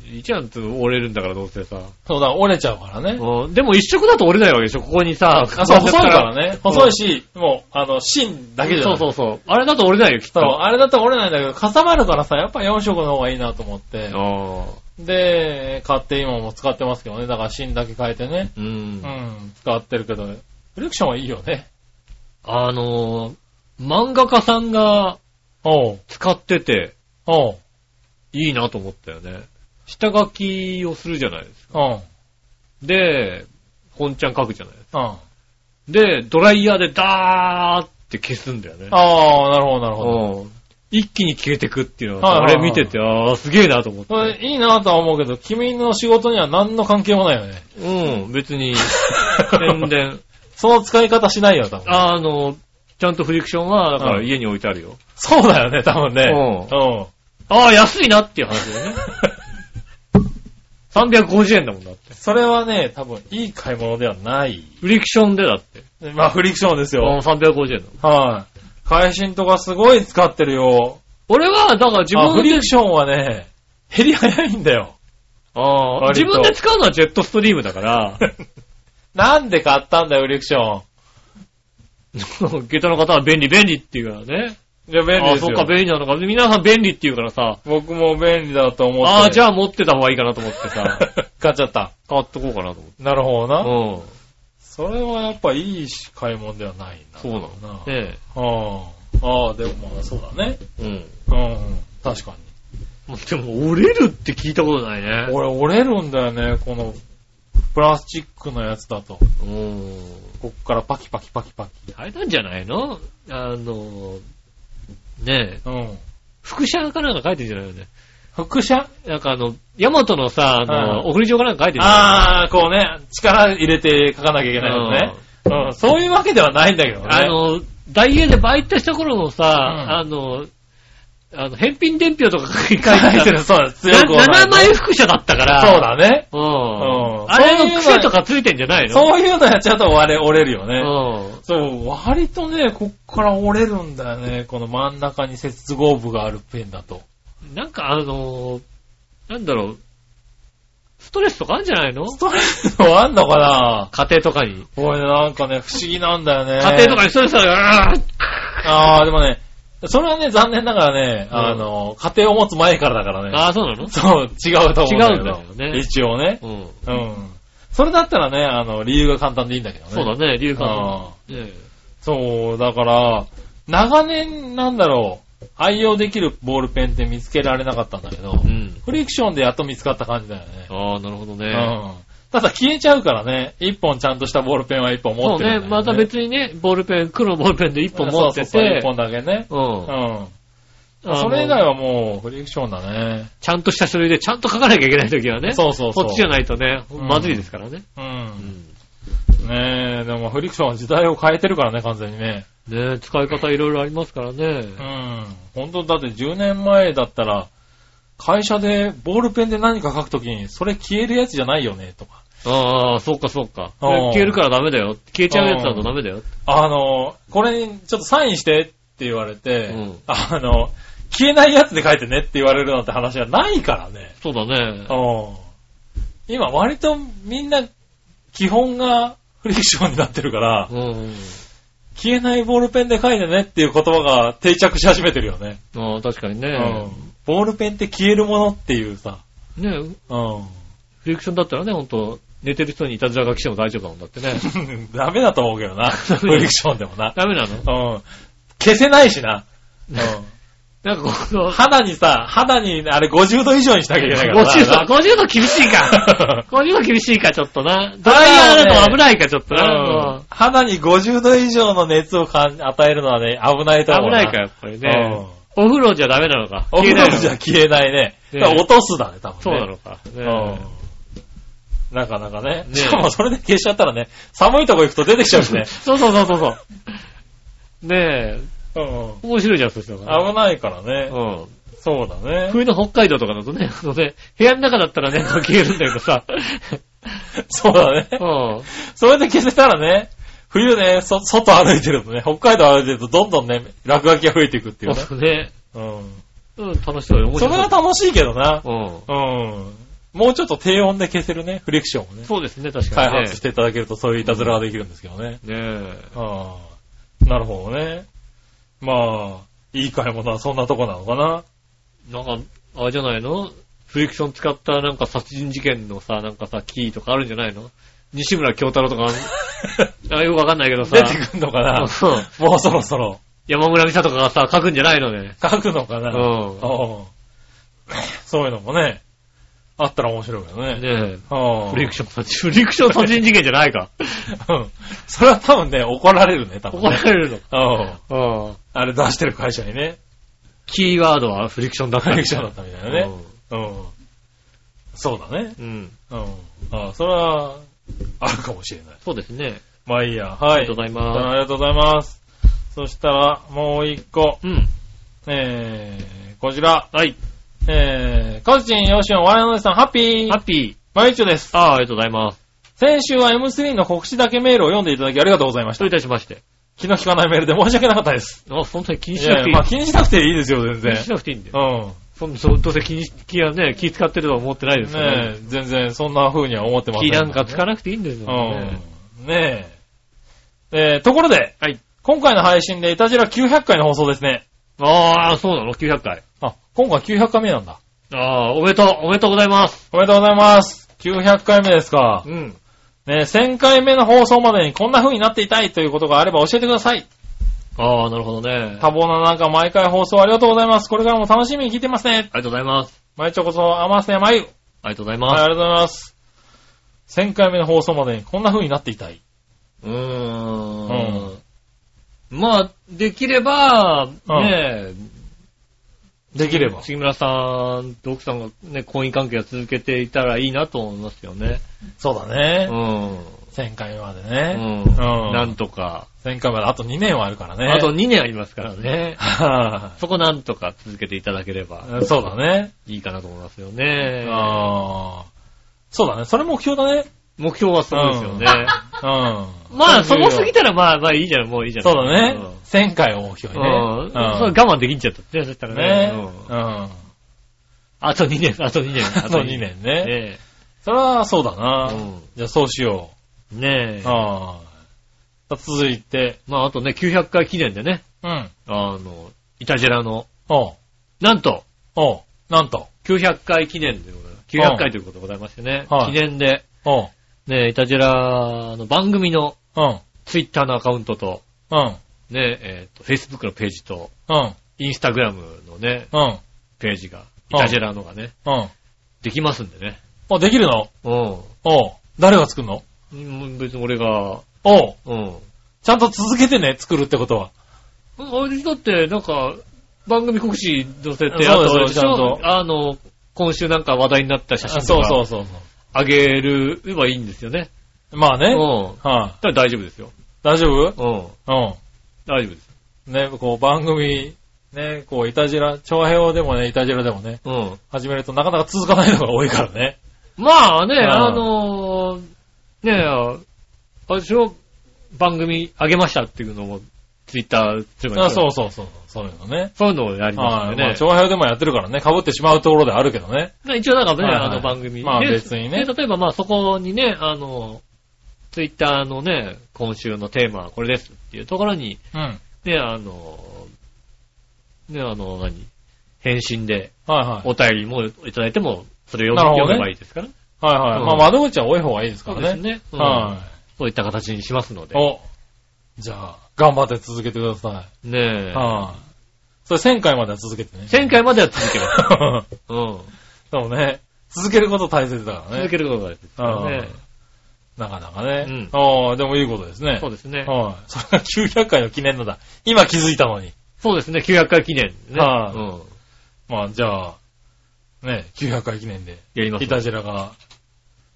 一案と折れるんだからどうせさ。そうだ、折れちゃうからね。うん。でも一色だと折れないわけでしょここにさ、あ、そう、細いからね。うん細いし、もう、あの、芯だけじゃない。そうそうそう。あれだと折れないよ、きっと。そう、あれだと折れないんだけど、かさばるからさ、やっぱ4色の方がいいなと思って。あで、買って今も使ってますけどね。だから芯だけ変えてね。ーうんう。ん、使ってるけど、フリクションはいいよね。あのー、漫画家さんがおう、使ってておう、いいなと思ったよね。下書きをするじゃないですか。うん、で、本ちゃん書くじゃないですか。うん。で、ドライヤーでダーって消すんだよね。ああ、なるほど、なるほど。うん一気に消えてくっていうのは、あはいはいはいれ見てて、ああ、すげえなと思って。これいいなとは思うけど、君の仕事には何の関係もないよね。うん、別に、全然。その使い方しないよ、多分。あの、ちゃんとフリクションは、だからうん家に置いてあるよ。そうだよね、多分ね。ううん。ああ、安いなっていう話だよね。350円だもんだって。それはね、多分いい買い物ではない。フリクションでだって。まあ、フリクションですうんよ。350円だもん。はい。会心とかすごい使ってるよ。俺は、だから自あフ分でリク、ションはね、減り早いんだよ。ああ自分で使うのはジェットストリームだから、なんで買ったんだよ、フリクション。ゲタの方は便利便利って言うからね。いや、便利ああ、ですよ。そっか、便利なのか。皆さん便利って言うからさ、僕も便利だと思って。ああ、じゃゃあ持ってた方がいいかなと思ってさ、買っちゃった。買っとこうかなと思って。なるほどな。うん。それはやっぱいいし買い物ではないんだ。そうなの。な。ねああ。ああ、でもまあそうだね。え。うん。うんうん。確かに。でも、折れるって聞いたことないね。俺折れるんだよね、この、プラスチックのやつだと。うん。こっからパキパキパキパキ。あれなんじゃないの？あの、ねえ、うん。副写かなんか書いてんじゃないよね。副写なんかあの、ヤマトのさ、あの、うん送り状かなんか書いてるああ、こうね、力入れて書かなきゃいけないのね。うん。そういうわけではないんだけどね。あの、ダイエーでバイトした頃のさ、んあの、あの、返品伝票とか書いてる、そうだ、強くなはない7枚副写だったから。そうだね。うん。うんあれの癖とかついてんじゃないの？そういうのやっちゃうと割れ、折れるよね。うそう、割とね、こっから折れるんだよね。この真ん中に接合部があるペンだと。ん。なんかあの、なんだろう、ストレスとかあるんじゃないの？ストレスのあんのかな？家庭とかに。これなんかね、不思議なんだよね。家庭とかにストレスが、ああ、でもね、それはね、残念ながらね、うんあの、家庭を持つ前からだからね。ああ、そうなの？そう、違うと思う。違うんだよね一応ね。うん。うん。それだったらね、あの、理由が簡単でいいんだけどね。そうだね、理由あか。ねそう、だから、長年なんだろう、愛用できるボールペンって見つけられなかったんだけど、うん。フリクションでやっと見つかった感じだよね。ああ、なるほどね。うん。ただ消えちゃうからね、一本ちゃんとしたボールペンは一本持そうってるんだよね、また別にね、ボールペン、黒のボールペンで一本持っててそうそうそう一、本だけね。うんう。ん。それ以外はもうフリクションだね。ちゃんとした書類でちゃんと書かなきゃいけないときはね。そうそうそう。こっちじゃないとね、うんまずいですからね。う。うんん。ねえ、でもフリクションは時代を変えてるからね、完全にね。ね使い方いろいろありますからねう。ん。本当だって10年前だったら、会社でボールペンで何か書くときに、それ消えるやつじゃないよね、とか。ああ、そうかそうか。うん消えるからダメだよ。消えちゃうやつだとダメだよ。あの、これにちょっとサインしてって言われて、うんあの、消えないやつで書いてねって言われるなんて話はないからね。そうだね。うん。今割とみんな基本がフリクションになってるから、うん。消えないボールペンで書いてねっていう言葉が定着し始めてるよね。ああ、確かにうねん。。ボールペンって消えるものっていうさ。ねうん。フリクションだったらね、ほんと、寝てる人にいたずら書きしても大丈夫だもんだってね。ダメだと思うけどな。フリクションでもな。ダメなの？うん。消せないしな。うん。なんかこの、肌にさ、肌にあれ50度以上にしなきゃいけないからな。50度、50度厳しいか。50度厳しいか、ちょっとな。ドライヤーだと危ないか、ちょっとうな。ん肌に50度以上の熱を与えるのはね、危ないと思う危ないか、やっぱりね。うんお風呂じゃダメなのか。お風呂消えないのじゃ消えないね。落とすだね、多分ね。そうなのか。ねうん。なかなかね。ねしかもそれで消しちゃったらね、寒いとこ行くと出てきちゃうしね。そうそうそうそうそう。ねえ、うん。面白いじゃん、そしたら。危ないからね。うん。そうだね。冬の北海道とかだとね、あのね、部屋の中だったらね、消えるんだけどさ。そうだね。うん。それで消せたらね、冬ね、そ、外歩いてるとね、北海道歩いてるとどんどんね、落書きが増えていくっていうね。そうね。うん。うん、楽しそうよ。それは楽しいけどな。うん。うん。もうちょっと低温で消せるね、フリクションをね。そうですね、確か開にね。発していただけるとそういういたずらができるんですけどね。ねえ。ああ。なるほどね。まあ、いい買い物はそんなとこなのかな。なんか、あれじゃないの？フリクション使ったなんか殺人事件のさ、なんかさ、キーとかあるんじゃないの？西村京太郎とか、あよくわかんないけどさ。出てくんのかな？うんもうそろそろ。山村美沙とかがさ、書くんじゃないのね。書くのかな？うんそういうのもね、あったら面白いけどね。ねえ。フリクションフリクション殺人事件じゃないか。うんそれは多分ね、怒られるね、多分怒ね。られるの。うんうん。あれ出してる会社にね。キーワードはフリクションだった。フリクションだったみたいなね。うん。そうだね。うん。うん。うん。ああ、それは、あるかもしれない。そうですね。まあいいや。はい。ありがとうございますありがとうございます。そしたら、もう一個。うん。えー、こちら。はい。えー、カズチン、ヨシオン、ワイナノさん、ハッピー。ハッピまゆちょです。ああ、ありがとうございます。先週は M3 の告知だけメールを読んでいただきありがとうございましたどうい。たしまして。気の利かないメールで申し訳なかったです。あ、そんなに気にいやいや、しなくていい。まあ気にしなくていいですよ、全然気にし。なくていいんだよ。うん。そどうせ気にし、気はね、気使ってるとは思ってないですよね。ねえ、全然そんな風には思ってません気なんかつかななくていいんですよね。うん。ねえ。えー、ところで、はい。今回の配信でイタジラ900回の放送ですね。ああ、そうなの ?900 回。あ、今回900回目なんだ。ああ、おめでとう、おめでとうございます。おめでとうございます。900回目ですか。うん。ねえ、1000回目の放送までにこんな風になっていたいということがあれば教えてください。ああ、なるほどね。多忙な中毎回放送ありがとうございます。これからも楽しみに聞いてますね。ありがとうございます。毎ちょこそ、甘瀬まゆ。ありがとうございはい、ます。ありがとうございます。1000回目の放送までにこんな風になっていたい。うーん。まあ、できれば、ねできれば。杉村さんと奥さんがね、婚姻関係を続けていたらいいなと思いますよね。そうだうね。ん。1000回目までうね。ん。うんなんとか。1000回まであと2年はあるからね。あと2年ありますからね。はそこなんとか続けていただければいそうだね。いいかなと思いますよね。あーそうだね。それ目標だね。目標はそうですよね。うん。まあ、そこ過ぎたたらまあ、まあいいじゃん、もういいじゃん。そうだねん。1000回を目標にね。うん。それ我慢できんちゃったそしたらね。ね。ううんん。あと2年、あと2年。あと2年ね。ねそれはそうだえ。な。うじゃあそうしよん。ねえう。。はい。続いて、まあ、あとね、900回記念でね、うん。あの、イタジェラの、おう。なんと、おう。なんと。900回記念でございます。900回ということでございましてね、はい記念で、おう。ね、イタジェラの番組のうん。ツイッターのアカウントと、うん。ね、えっ、と、Facebook のページと、うん。インスタグラムのね、うん。ページが、イタジェラのがね、うん。できますんでね。お、できるの？うん。おう。誰が作るの？うん別に俺が、おう。うん。ちゃんと続けてね、作るってことは。あれだって、なんか、番組告知載せて、そうですあとよちゃんとあの、今週なんか話題になった写真あそうとかそうそうそあげればいいんですよね。う。まあね。うん。はい、だから大丈夫ですよ。大丈夫？うん。う大丈夫です。ん。ね、こう番組、ね、こう、いたじら、長平でもね、いたじらでもね、うん。始めるとなかなか続かないのが多いからね。まあね、んあのー、ねえ、私は番組あげましたっていうのも、ツイッターすればいいあそうそうそう。そういうのね。そういうのをやりはい。まあ、ますんでね。長平でもやってるからね、被ってしまうところであるけどね。まあ一応なんかね、はいはいあの番組。まあで別にねで例えばまあそこにね、あの、ツイッターのね、今週のテーマはこれですっていうところに、うん。ね、あの、ね、あの、何？返信ではいはい。お便りもいただいても、それを読めばいいですから。はいはい。うんまあ窓口は多い方がいいですからね。そうですね。うんはそういった形にしますのい。で。お。じゃあ、頑張って続けてくださねえい。。はい。それ1000回までは続けてね。1000回までは続けます。うん。そうね。続けること大切だからね。続けることが大事ですからね。なかなかね。うんああ、でもいいことですね。そうですね。はい。それが900回の記念なんだ。今気づいたのに。そうですね。900回記念ね。はいうん。まあ、じゃあ、ね、900回記念で、やります。イタジラが、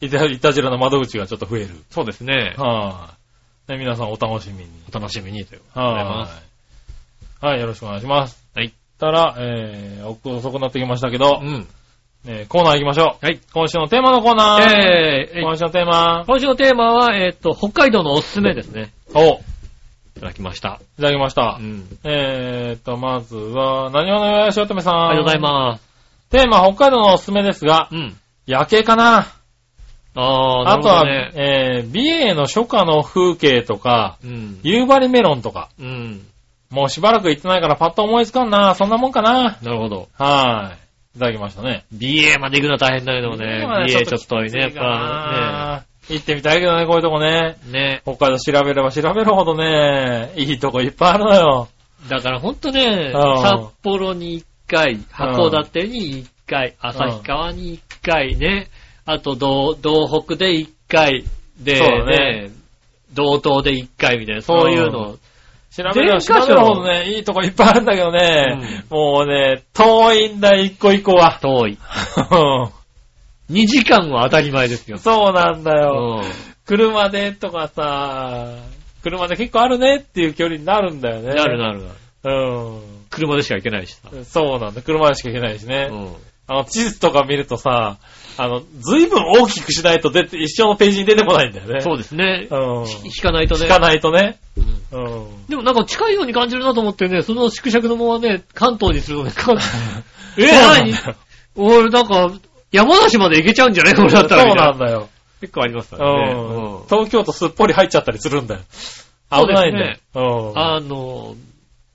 イタイタジラの窓口がちょっと増える。そうですね。はい。ね、皆さんお楽しみに。お楽しみにということで。はい。はい、よろしくお願いします。はい。たら、えー、遅くなってきましたけどう、ん。えーコーナー行きましょう。はい。今週のテーマのコーナー。えーえ今週のテーマ。今週のテーマは、えっと、北海道のおすすめですね。お、いいただきました。ただきましたう。ん。えーっと、まずは、何をのよやしおとめさん。ありがとうございます。テーマ、北海道のおすすめですが、うん。夜景かな。あー、なあとは、ね。えー、美瑛の初夏の風景とか、うん。夕張メロンとか、うん。もうしばらく行ってないからパッと思いつかんな。そんなもんかな。なるほど。はい。いただきましたね。BA まで行くのは大変だけどもね。BA ちょっと遠いね、やっぱな行ってみたいけどね、こういうとこね。ね。ね。北海道調べれば調べるほどね、いいとこいっぱいあるのよ。だからほんとね、うん札幌に1回、函館に1回、旭川に1回ね、あと道、道北で1回、で、そうだねね、道東で1回みたいな、そういうの。調べれば調べるほどね、いいとこいっぱいあるんだけどね、もうね、遠いんだ、一個一個は。遠い。2時間は当たり前ですよ。そうなんだよ。うん車でとかさ、車で結構あるねっていう距離になるんだよね。なるなるなる。う車でしか行けないしさ。ん。そうなんだ。車でしか行けないしね。うんあの、地図とか見るとさ、あの、ずいぶん大きくしないと出て、一緒のページに出てこないんだよね。そうですね。うん。引かないとね。聞かないとね。うんうん。でもなんか近いように感じるなと思ってね、その縮尺のままね、関東にするとね、関 え、そうなん何俺なんか、山梨まで行けちゃうんじゃない？これだったらそうなんだよ。結構ありますからね。うんうん東京都すっぽり入っちゃったりするんだよ。そうですね危ないんだよ。うん。あの、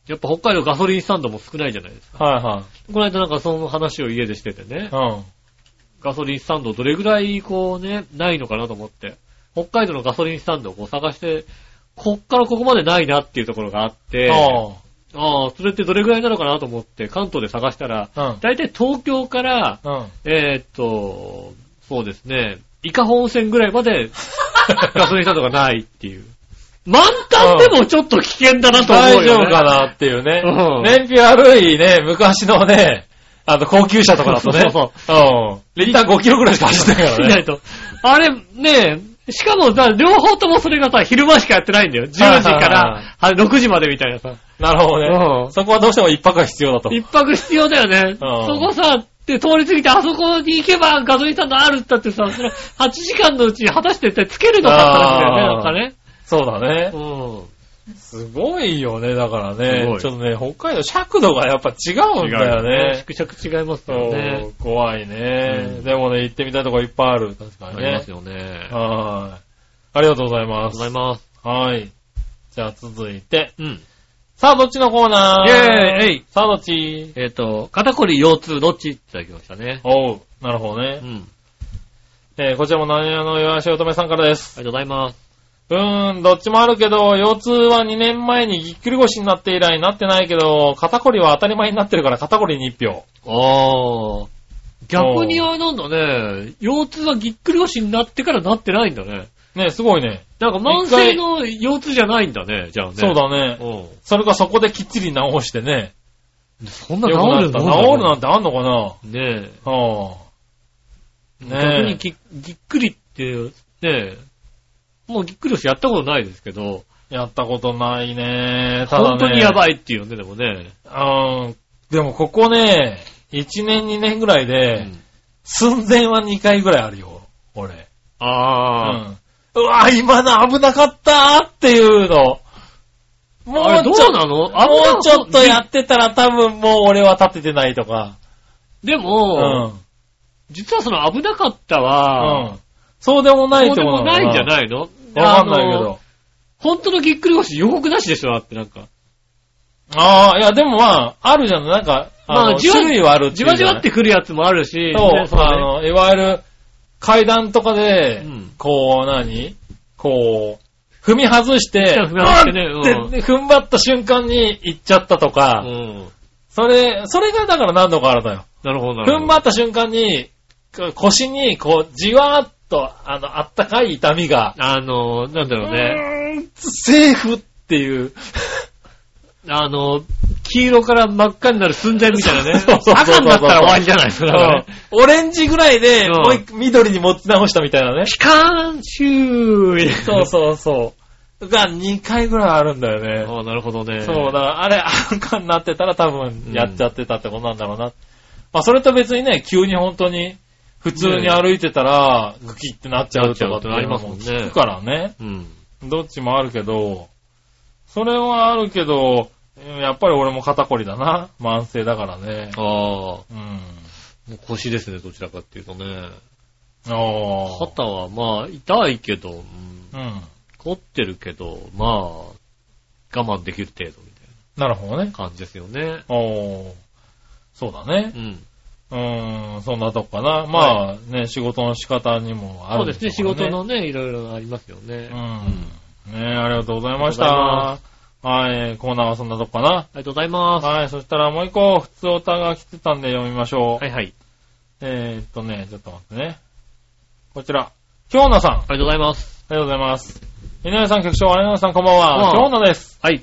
やっぱ北海道ガソリンスタンドも少ないじゃないですか。はいはこの間なんかその話を家でしててねい。、うん。ガソリンスタンドどれぐらいこうね、ないのかなと思って、北海道のガソリンスタンドをこう探して、こっからここまでないなっていうところがあって、あああ、それってどれぐらいなのかなと思って関東で探したら、あ。うん。だいたい東京から、うん。えーっと、そうですね、伊香保温泉ぐらいまで ガソリンスタンドがないっていう。満タンでもちょっと危険だなと思うよ、ね。大丈夫かなっていうねうん。燃費悪いね、昔のね、あの、高級車とかだとね。そううん。リッター5キロぐらいしか走ってないからね。しないと。あれ、ねえ、しかもさ、両方ともそれがさ、昼間しかやってないんだよ。10時から、あれ6時までみたいなさ。なるほどうんね。そこはどうしても一泊が必要だと。一泊必要だよね。そこさ、で、通り過ぎてあそこに行けばガソリンスタンドあるってってさ、それ8時間のうちに果たしてつけるのかって話だよね、なんかね。そうだね。うん。すごいよね、だからね。いちょっとね、北海道尺度がやっぱ違うんだよね。縮尺違いますそよねう。、怖いねうん。でもね、行ってみたいとこいっぱいある。確かにねあります。よね。ありがとはい。ありがとうございうますござい。ます。はい。じゃあ続いて。うん。さあ、どっちのコーナー？イェーイえいさあ、どっち？えっと、肩こり腰痛どっちっていただきましたね。おう。なるほどねう。ん。えーこちらも何屋の岩橋乙女さんからです。ありがとうございます。うーん、どっちもあるけど、腰痛は2年前にぎっくり腰になって以来なってないけど、肩こりは当たり前になってるから肩こりに1票。ああ。逆にあれなんだね。腰痛はぎっくり腰になってからなってないんだね。ね、すごいね。なんか慢性の腰痛じゃないんだね、じゃあね。そうだね。うそれがそこできっちり治してね。ん。そんな治る良くなったの治るなんてあんのかな？ねえ。はあ。ね逆にぎぎっくりって、ねえ。もうぎっくり腰やったことないですけど、え。やったことないね。ただね。本当にやい。ばいっていうね、でもね。うん。でもここね、1年2年ぐらいうで、ん寸前は2回ぐらいあるよ。俺。うああ。ん。うわ、今の危なかったっていうの。もううちょっと、もうちょっとやってたら多分もう俺は立ててないとか。でうも、ん。実はその危なかったうは、ん。そうでもないってことそうでもないんじゃいないの？わかんないけど。本当のぎっくり腰予告なしでしょだってなんか。ああ、いやでもまあ、あるじゃん。なんか、まあじわ種類はあるってじいうじわじわってくるやつもあるし、そう、ねそうねあの、いわゆる階段とかで、うんこう何、こう、踏み外して、踏み外してねうん踏ん張った瞬間に行っちゃったとか、うん。それ、それがだから何度かあるのよ。なるほど、なるほど。踏ん張った瞬間に、こ腰に、こう、じわーっと、あの、あったかい痛みが、あの、なんだろうね。うーんセーフっていう。あの、黄色から真っ赤になる寸前みたいなね。赤になったら終わりじゃないですか。オレンジぐらいで、うんもう一個緑に持ち直したみたいなね。ピカーンシューそうそうそう。が2回ぐらいあるんだよね。ああ、なるほどね。そう、だからあれ赤になってたら多分やっちゃってたってことなんだろうな。まあそれと別にね、急に本当に普通に歩いてたら、グキってなっちゃうとかってありますもんね聞くからね。うん。どっちもあるけど、それはあるけど、やっぱり俺も肩こりだな。慢性だからね。ああ、うん。腰ですね、どちらかっていうとね。ああ。肩はまあ、痛いけど、うんうん。凝ってるけど、まあ、我慢できる程度みたいなるほどねな。感じですよね。おー。そうだねう。ん。うーん、そんなとこかな。まあね、仕事の仕方にもあるそうですね、仕事のね、いろいろありますよね。うん。ねありがとうございました。はい、コーナーはそんなとこかな。ありがとうございます。はい、そしたらもう一個、普通オタが来てたんで読みましょう。はいはい。えーっとね、ちょっと待ってね。こちら、京奈さん。あありがとうございます。りがとうございます。井上さん、局長、有野さん、こんばんは。こんばんは京奈です。はい。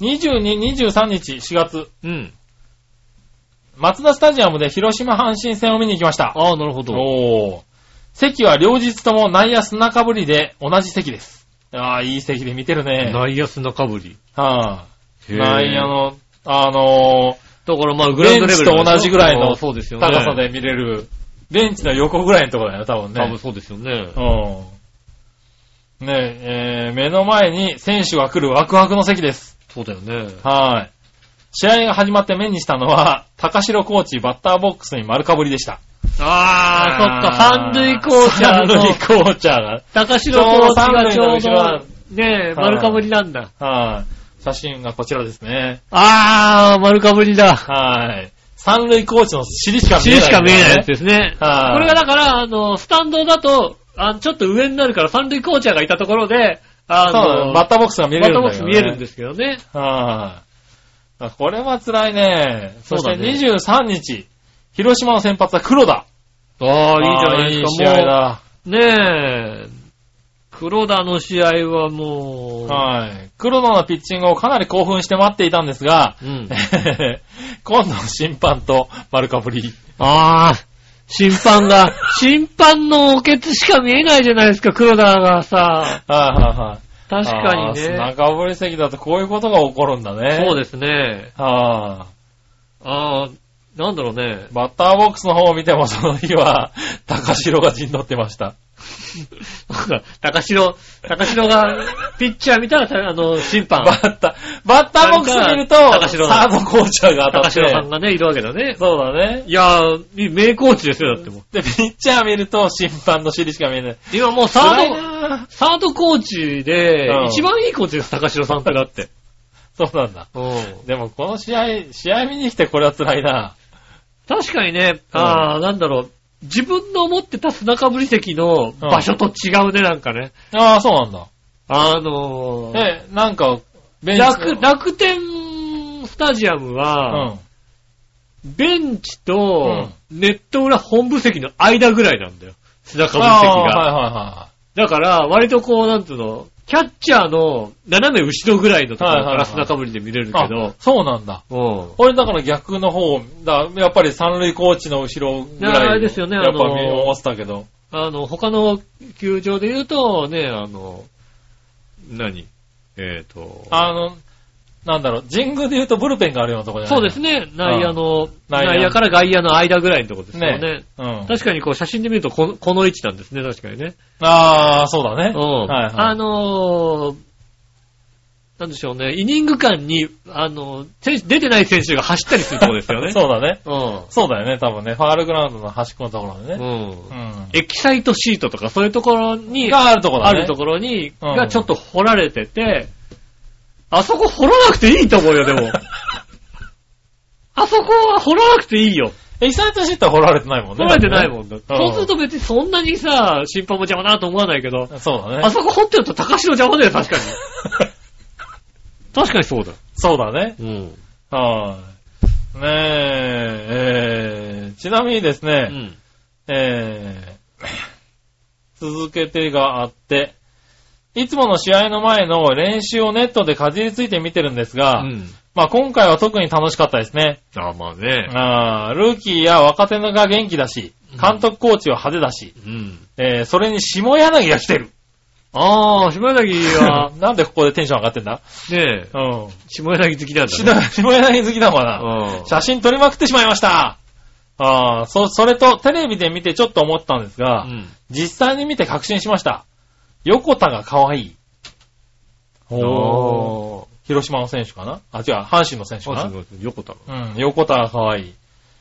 22、23日、4月、うん。松田スタジアムで広島阪神戦を見に行きました。ああ、なるほど。おー。席は両日とも内野砂かぶりで同じ席です。ああ、いい席で見てるね。内野砂かぶり。はあ、内野の、あのーだからまあグラウンドレベルベンチと同じぐらいの。高さで見れる、ベンチの横ぐらいのところだよね、多分ね。多分そうですよね。うん。ねえ、えー目の前に選手が来るワクワクの席です。そうだよね。はい。試合が始まって目にしたのは、高城コーチバッターボックスに丸かぶりでした。あー、そっか、三塁コーチャー三塁のコーチャーが。高城コーチがちちょうどねえ、丸かぶりなんだ。はい。写真がこちらですね。あー、丸かぶりだ。はい。三塁コーチの尻しか見え尻ない、しか見えないやつですね。はいこれがだから、あの、スタンドだと、あのちょっと上になるから三塁コーチャーがいたところで、あの、バッターボックスが見れバッターボックス。見えるんですけどね。はい、あこれは辛いね。そしてそうだね23日、広島の先発は黒田。あー、いいじゃないですか。いい試合だ。ねえ、黒田の試合はもう、はい。黒田のピッチングをかなり興奮して待っていたんですが、うん。今度審判と丸かぶり。あー、審判が、審判のおけつしか見えないじゃないですか、黒田がさ。はいはいはい。確かにね。中ぶり席だとこういうことが起こるんだね。そうですね。はあー、なんだろうねい。。バッターボックスの方を見てもその日は、高城が陣取ってました。高城、高城が、ピッチャー見たら、あの、審判、バッター、バッターボックス見ると、高城サードコーチャーが当た高って。城さんがね、いるわけだね。そうだね。いやー、名コーチですよ、だってもう。で、ピッチャー見ると審判の尻しか見えない。今もうサ辛いード、なサードコーチでうん、一番いいコーチです、高城さんってだって。そうなんだ。うん。でもこの試合、試合見に来てこれは辛いな。確かにね、あー、なんだろう。自分の思ってた砂かぶり席の場所と違うね、なんかね。ああ、そうなんだ。あのー、え、なんか、ベンチ楽、楽天スタジアムうは、ん。ベンチとネット裏本部席の間ぐらいなんだよ。砂かぶりあ席が。あはいはだから、割とこう、なんつうの、キャッチャーの斜め後ろぐらいのところからはいはいはい砂かぶりで見れる。けどあ、そうなんだ。うん。俺だから逆の方、だやっぱり三塁コーチの後ろぐらい。あれですよねやっぱあの見思ってたけど。あの、他の球場で言うと、ね、あの、何？えっ、と、あの、なんだろう、神宮で言うとブルペンがあるようなところじゃない？そうですね、内野の、内野内野から外野の間ぐらいのところですよね。うん。確かにこう写真で見るとこのこの位置なんですね、確かにね。ああ、そうだね。うん。はいはい。あのーなんでしょうね、イニング間に、あのー選手出てない選手が走ったりするところですよね。そうだね。うそうだよね、多分ね。ファールグラウンドの端っこのところでん。ね。うん。うん。エキサイトシートとかそういうところに、があるところだね。あるところに、うんがちょっと掘られてて、あそこ掘らなくていいと思うよ、でも。あそこは掘らなくていいよ。エキサイトシートは掘られてないもんね。掘られてないもんだ。うんそうすると別にそんなにさ、審判も邪魔だなと思わないけど、そうだね。あそこ掘ってると高城邪魔だよ、確かに。確かにそうだ。そうだね。うん。はい。ねえ、えー、ちなみにですうね、ん。えー、続けてがあって、いつもの試合の前の練習をネットでかじりついて見てるんですが、うん。まあ今回は特に楽しかったですね。あまあね。あールーキーや若手のが元気だし、監督コーチは派手だし、うん。えー、それに下柳が来てる。ああ、下柳は、なんでここでテンション上がってんだ？ねえ、うん。下柳好きなんだしね。な下柳好きだもんな？うん。写真撮りまくってしまいました。ああ、そ、それとテレビで見てちょっと思ったんですが、うん。実際に見て確信しました。横田が可愛い。おー。広島の選手かな？あ、違う、阪神の選手かな？横田の。うん、横田が可愛い。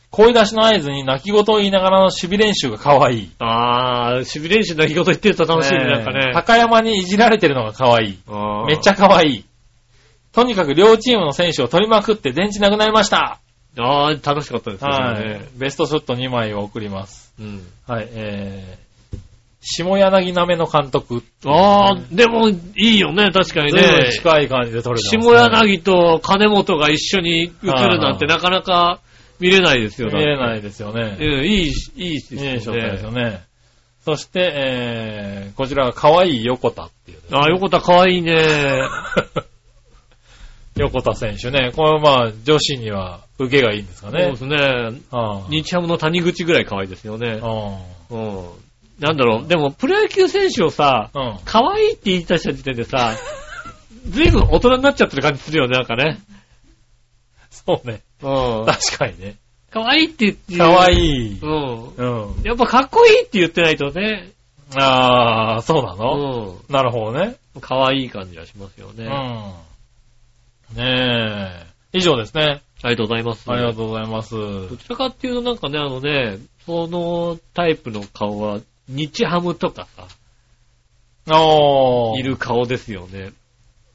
声出しの合図に泣き言を言いながらの守備練習が可愛い。あー、守備練習の日ごと言ってると楽しいね、なんかね。高山にいじられてるのが可愛い。めっちゃ可愛い。とにかく両チームの選手を取りまくって電池なくなりました。あー、楽しかったですね。はそれねい。ベストショット2枚を送ります。うん。はい、えー、下柳なめの監督。あー、でも、いいよね、確かにね。近い感じで撮れて下ます、ね。柳と金本が一緒に映るなんてなかなか見れないですよ。見れないい。ですよね。うん、いい、いいですよね。いいショットですよね。そして、えー、こちらが可愛い横田っていう、あー、横田かわいいね。横田選手ね。これまあ、女子には受けがいいんですかねそうで。すね。ああ日ハムの谷口ぐらい可愛いですよね。あうん。なんだろう、でもプロ野球選手をさ、あうん。可愛いって言い出した時点でさ、ずいぶん大人になっちゃってる感じするよね、なんかね。そうね。ううん。確かにね。可愛いって言って。かわいい。うん。うん。やっぱかっこいいって言ってないとね。ああ、そうなうのん。なるほどね。可愛い感じがしますよね。うん。あねえ。以上ですね。りがとうございます。ありがとうございます。どちらかっていうとなんかね、あのね、そのタイプの顔は、日ハムとかさ。い。る顔ですよね。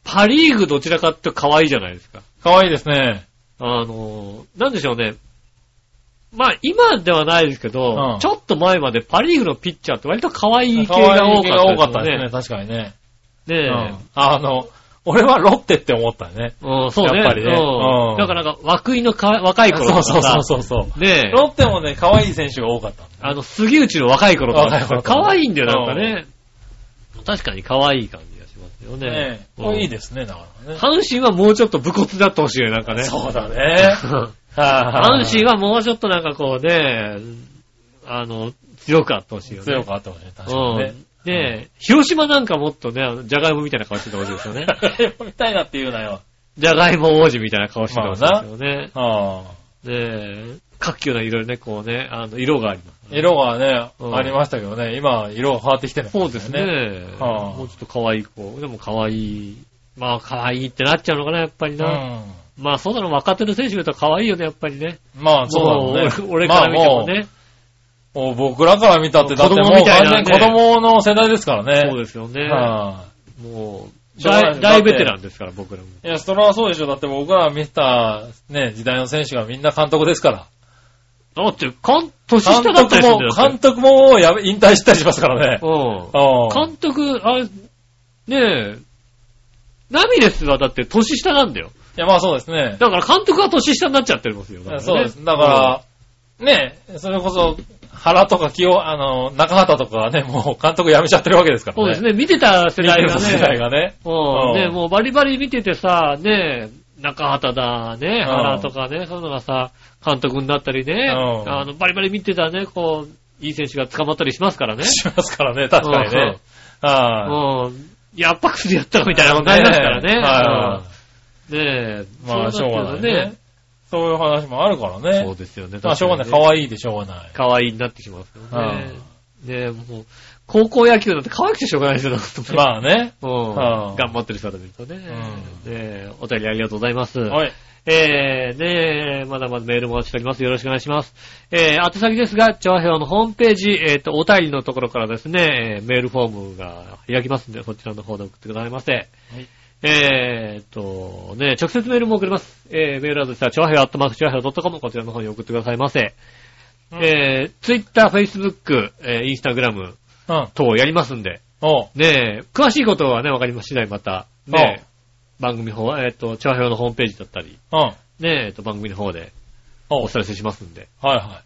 パリーグどちらかって可愛いじゃないですか。かわいいですね。あの、なんでしょうね。まあ、今ではないですけど、うんちょっと前までパリーグのピッチャーって割と可愛い系かわが多いい系が多かったたですね。ね。確かにね。ねうん。あの、俺はロッテって思ったよね。うん、そうね。やっぱりねうんうんだからなんか、涌井のか若い頃とかさそうそうそうそう。ロッテもね、可愛い選手が多かった。あの、杉内の若い頃とか可愛いんだよ、なんかね。確かに可愛い感じがしますよね。ねえ。いいですね、だからね。阪神はもうちょっと武骨だってほしいよ、なんかね。そうだね。阪神ははもうちょっとなんかこうね、あの、強くあってほしいよね。強くあってほしい。確かにねうん。で、広島なんかもっとね、じゃがいもみたいな顔しててほしいですよね。みたいなって言うなよ。じゃがいも王子みたいな顔しててほしいですよね。はあ。ねえ、各球な色々ね、こうね、あの、色があります。色がね、うんありましたけどね、今、色が変わってきてるんそうですね。はあもうちょっと可愛い子。でも可愛い。まあ可愛いってなっちゃうのかな、やっぱりな。うん。まあそうだろ、若手の選手見ると可愛いよね、やっぱりね。まあ、そうだろうね俺から見てもね。まあもうもう僕らから見たって、だってもう完全に子供の世代ですからね。そうですよね。はもう、大大ベテランですから、僕らも。い。いや、それはそうでしょ。だって僕ら見た、ね、時代の選手がみんな監督ですから。だって、かん、年下だった監督もりするんだよ。、監督ももうやめ、引退したりしますからね。うん。うん監督、あれ、ねえ、ナミレスはだって年下なんだよ。いや、まあそうですね。だから監督は年下になっちゃってるんですよ。ねそうです。だから、ね、それこそ、原とか清、あの、中畑とかはね、もう監督辞めちゃってるわけですからね。そうですね。見てた世代がね。世代がね。うん。うんねもうバリバリ見ててさ、ね中畑だ、ね、うん原とかね、そういうのがさ、監督になったりね、うんあの、バリバリ見てたね、こう、いい選手が捕まったりしますからね。しますからね、確かにね。はうん。やっぱ薬やったかみたいなことになりますからね。はうんねえ。い。まあ、しょうがないねね。。そういう話もあるからね。そうですよね。まあ、しょうがない。可愛いでしょうがない。可愛いになってきますよはね。ねえ、もう、高校野球なんて可愛くてしょうがないですよ、あ、まあね。うん。はあ頑張ってる人だ見るとね。んねえ、お便りありがとうございます。はい。えー、ねえ、まだまだメールもお待ちしております。よろしくお願いします。えー、宛先ですが、調和表のホームページ、えっ、と、お便りのところからですね、えーメールフォームが開きますんで、そちらの方で送ってくださいませ。えーっと、ね、直接メールも送れます。えー、メールアドレスは、調和表アットマーク調和表 .com こちらの方に送ってくださいませ。うんえー、ツイッター、フェイスブック、えー、インスタグラムうん。等やりますんで、おう。ねえ、詳しいことはね、わかりま次第また、ねえ、番組方、えーっと、調和表のホームページだったり、ねえ、えっと、番組の方でお知らせしますんで。は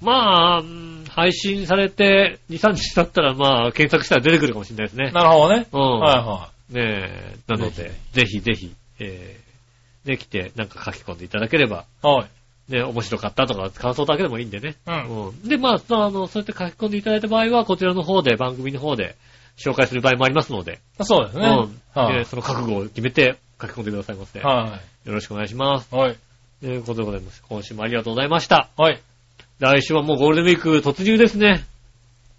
まあ、うん配信されて2、3日経ったら、まあ、検索したら出てくるかもしれないですねい。。なるほどね。うん。はいはねえ、なので、ぜひぜひ、えー、ね、来て、なんか書き込んでいただければ、い。はい。ね、面白かったとか、感想だけでもいいんでね。うん。うん。で、まあ、あの、そうやって書き込んでいただいた場合は、こちらの方で、番組の方で、紹介する場合もありますので、そうですね。うん。ではい。その覚悟を決めて書き込んでくださいませ。よはろしくお願いします。い。はい。ということでございます。今週もありがとうございました。はい。来週はもうゴールデンウィーク突入ですね。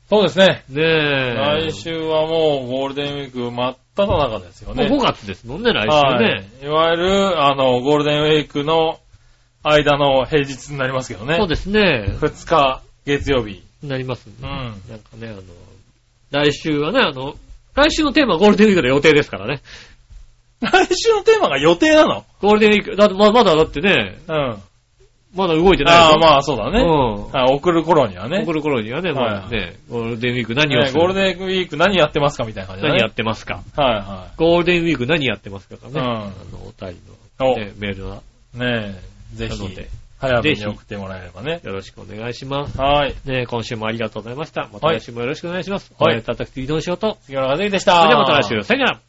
そうですね。ねえ。来週はもうゴールデンウィーク真っ只中ですよね。もう5月ですもんね、来週はね。い。いわゆる、あの、ゴールデンウィークの間の平日になりますけどね。そうですね。2日、月曜日。なりますね。うん。なんかね、あの、来週はね、あの、来週のテーマはゴールデンウィークの予定ですからね。来週のテーマが予定なの？ゴールデンウィーク、だってままだだってね、うん。まだ動いてないああ、まああそうだね。うん。あ送る頃にはね。送る頃にはね、まはいあね、ゴールデンウィーク何をねする？ゴールデンウィーク何やってますかみたいな感じだね。何やってますか？はいはゴールデンウィーク何やってますかね。うんあの、お便りおの、ね、メールは、い。ねえ、ぜひ早めぜひに送ってもらえればね。よろしくお願いします。はい。ね、今週もありがとうございました。またはい来週もよろしくお願いします。はいただくと移動しようと。杉村和之でした。それではまた来週、さよなら。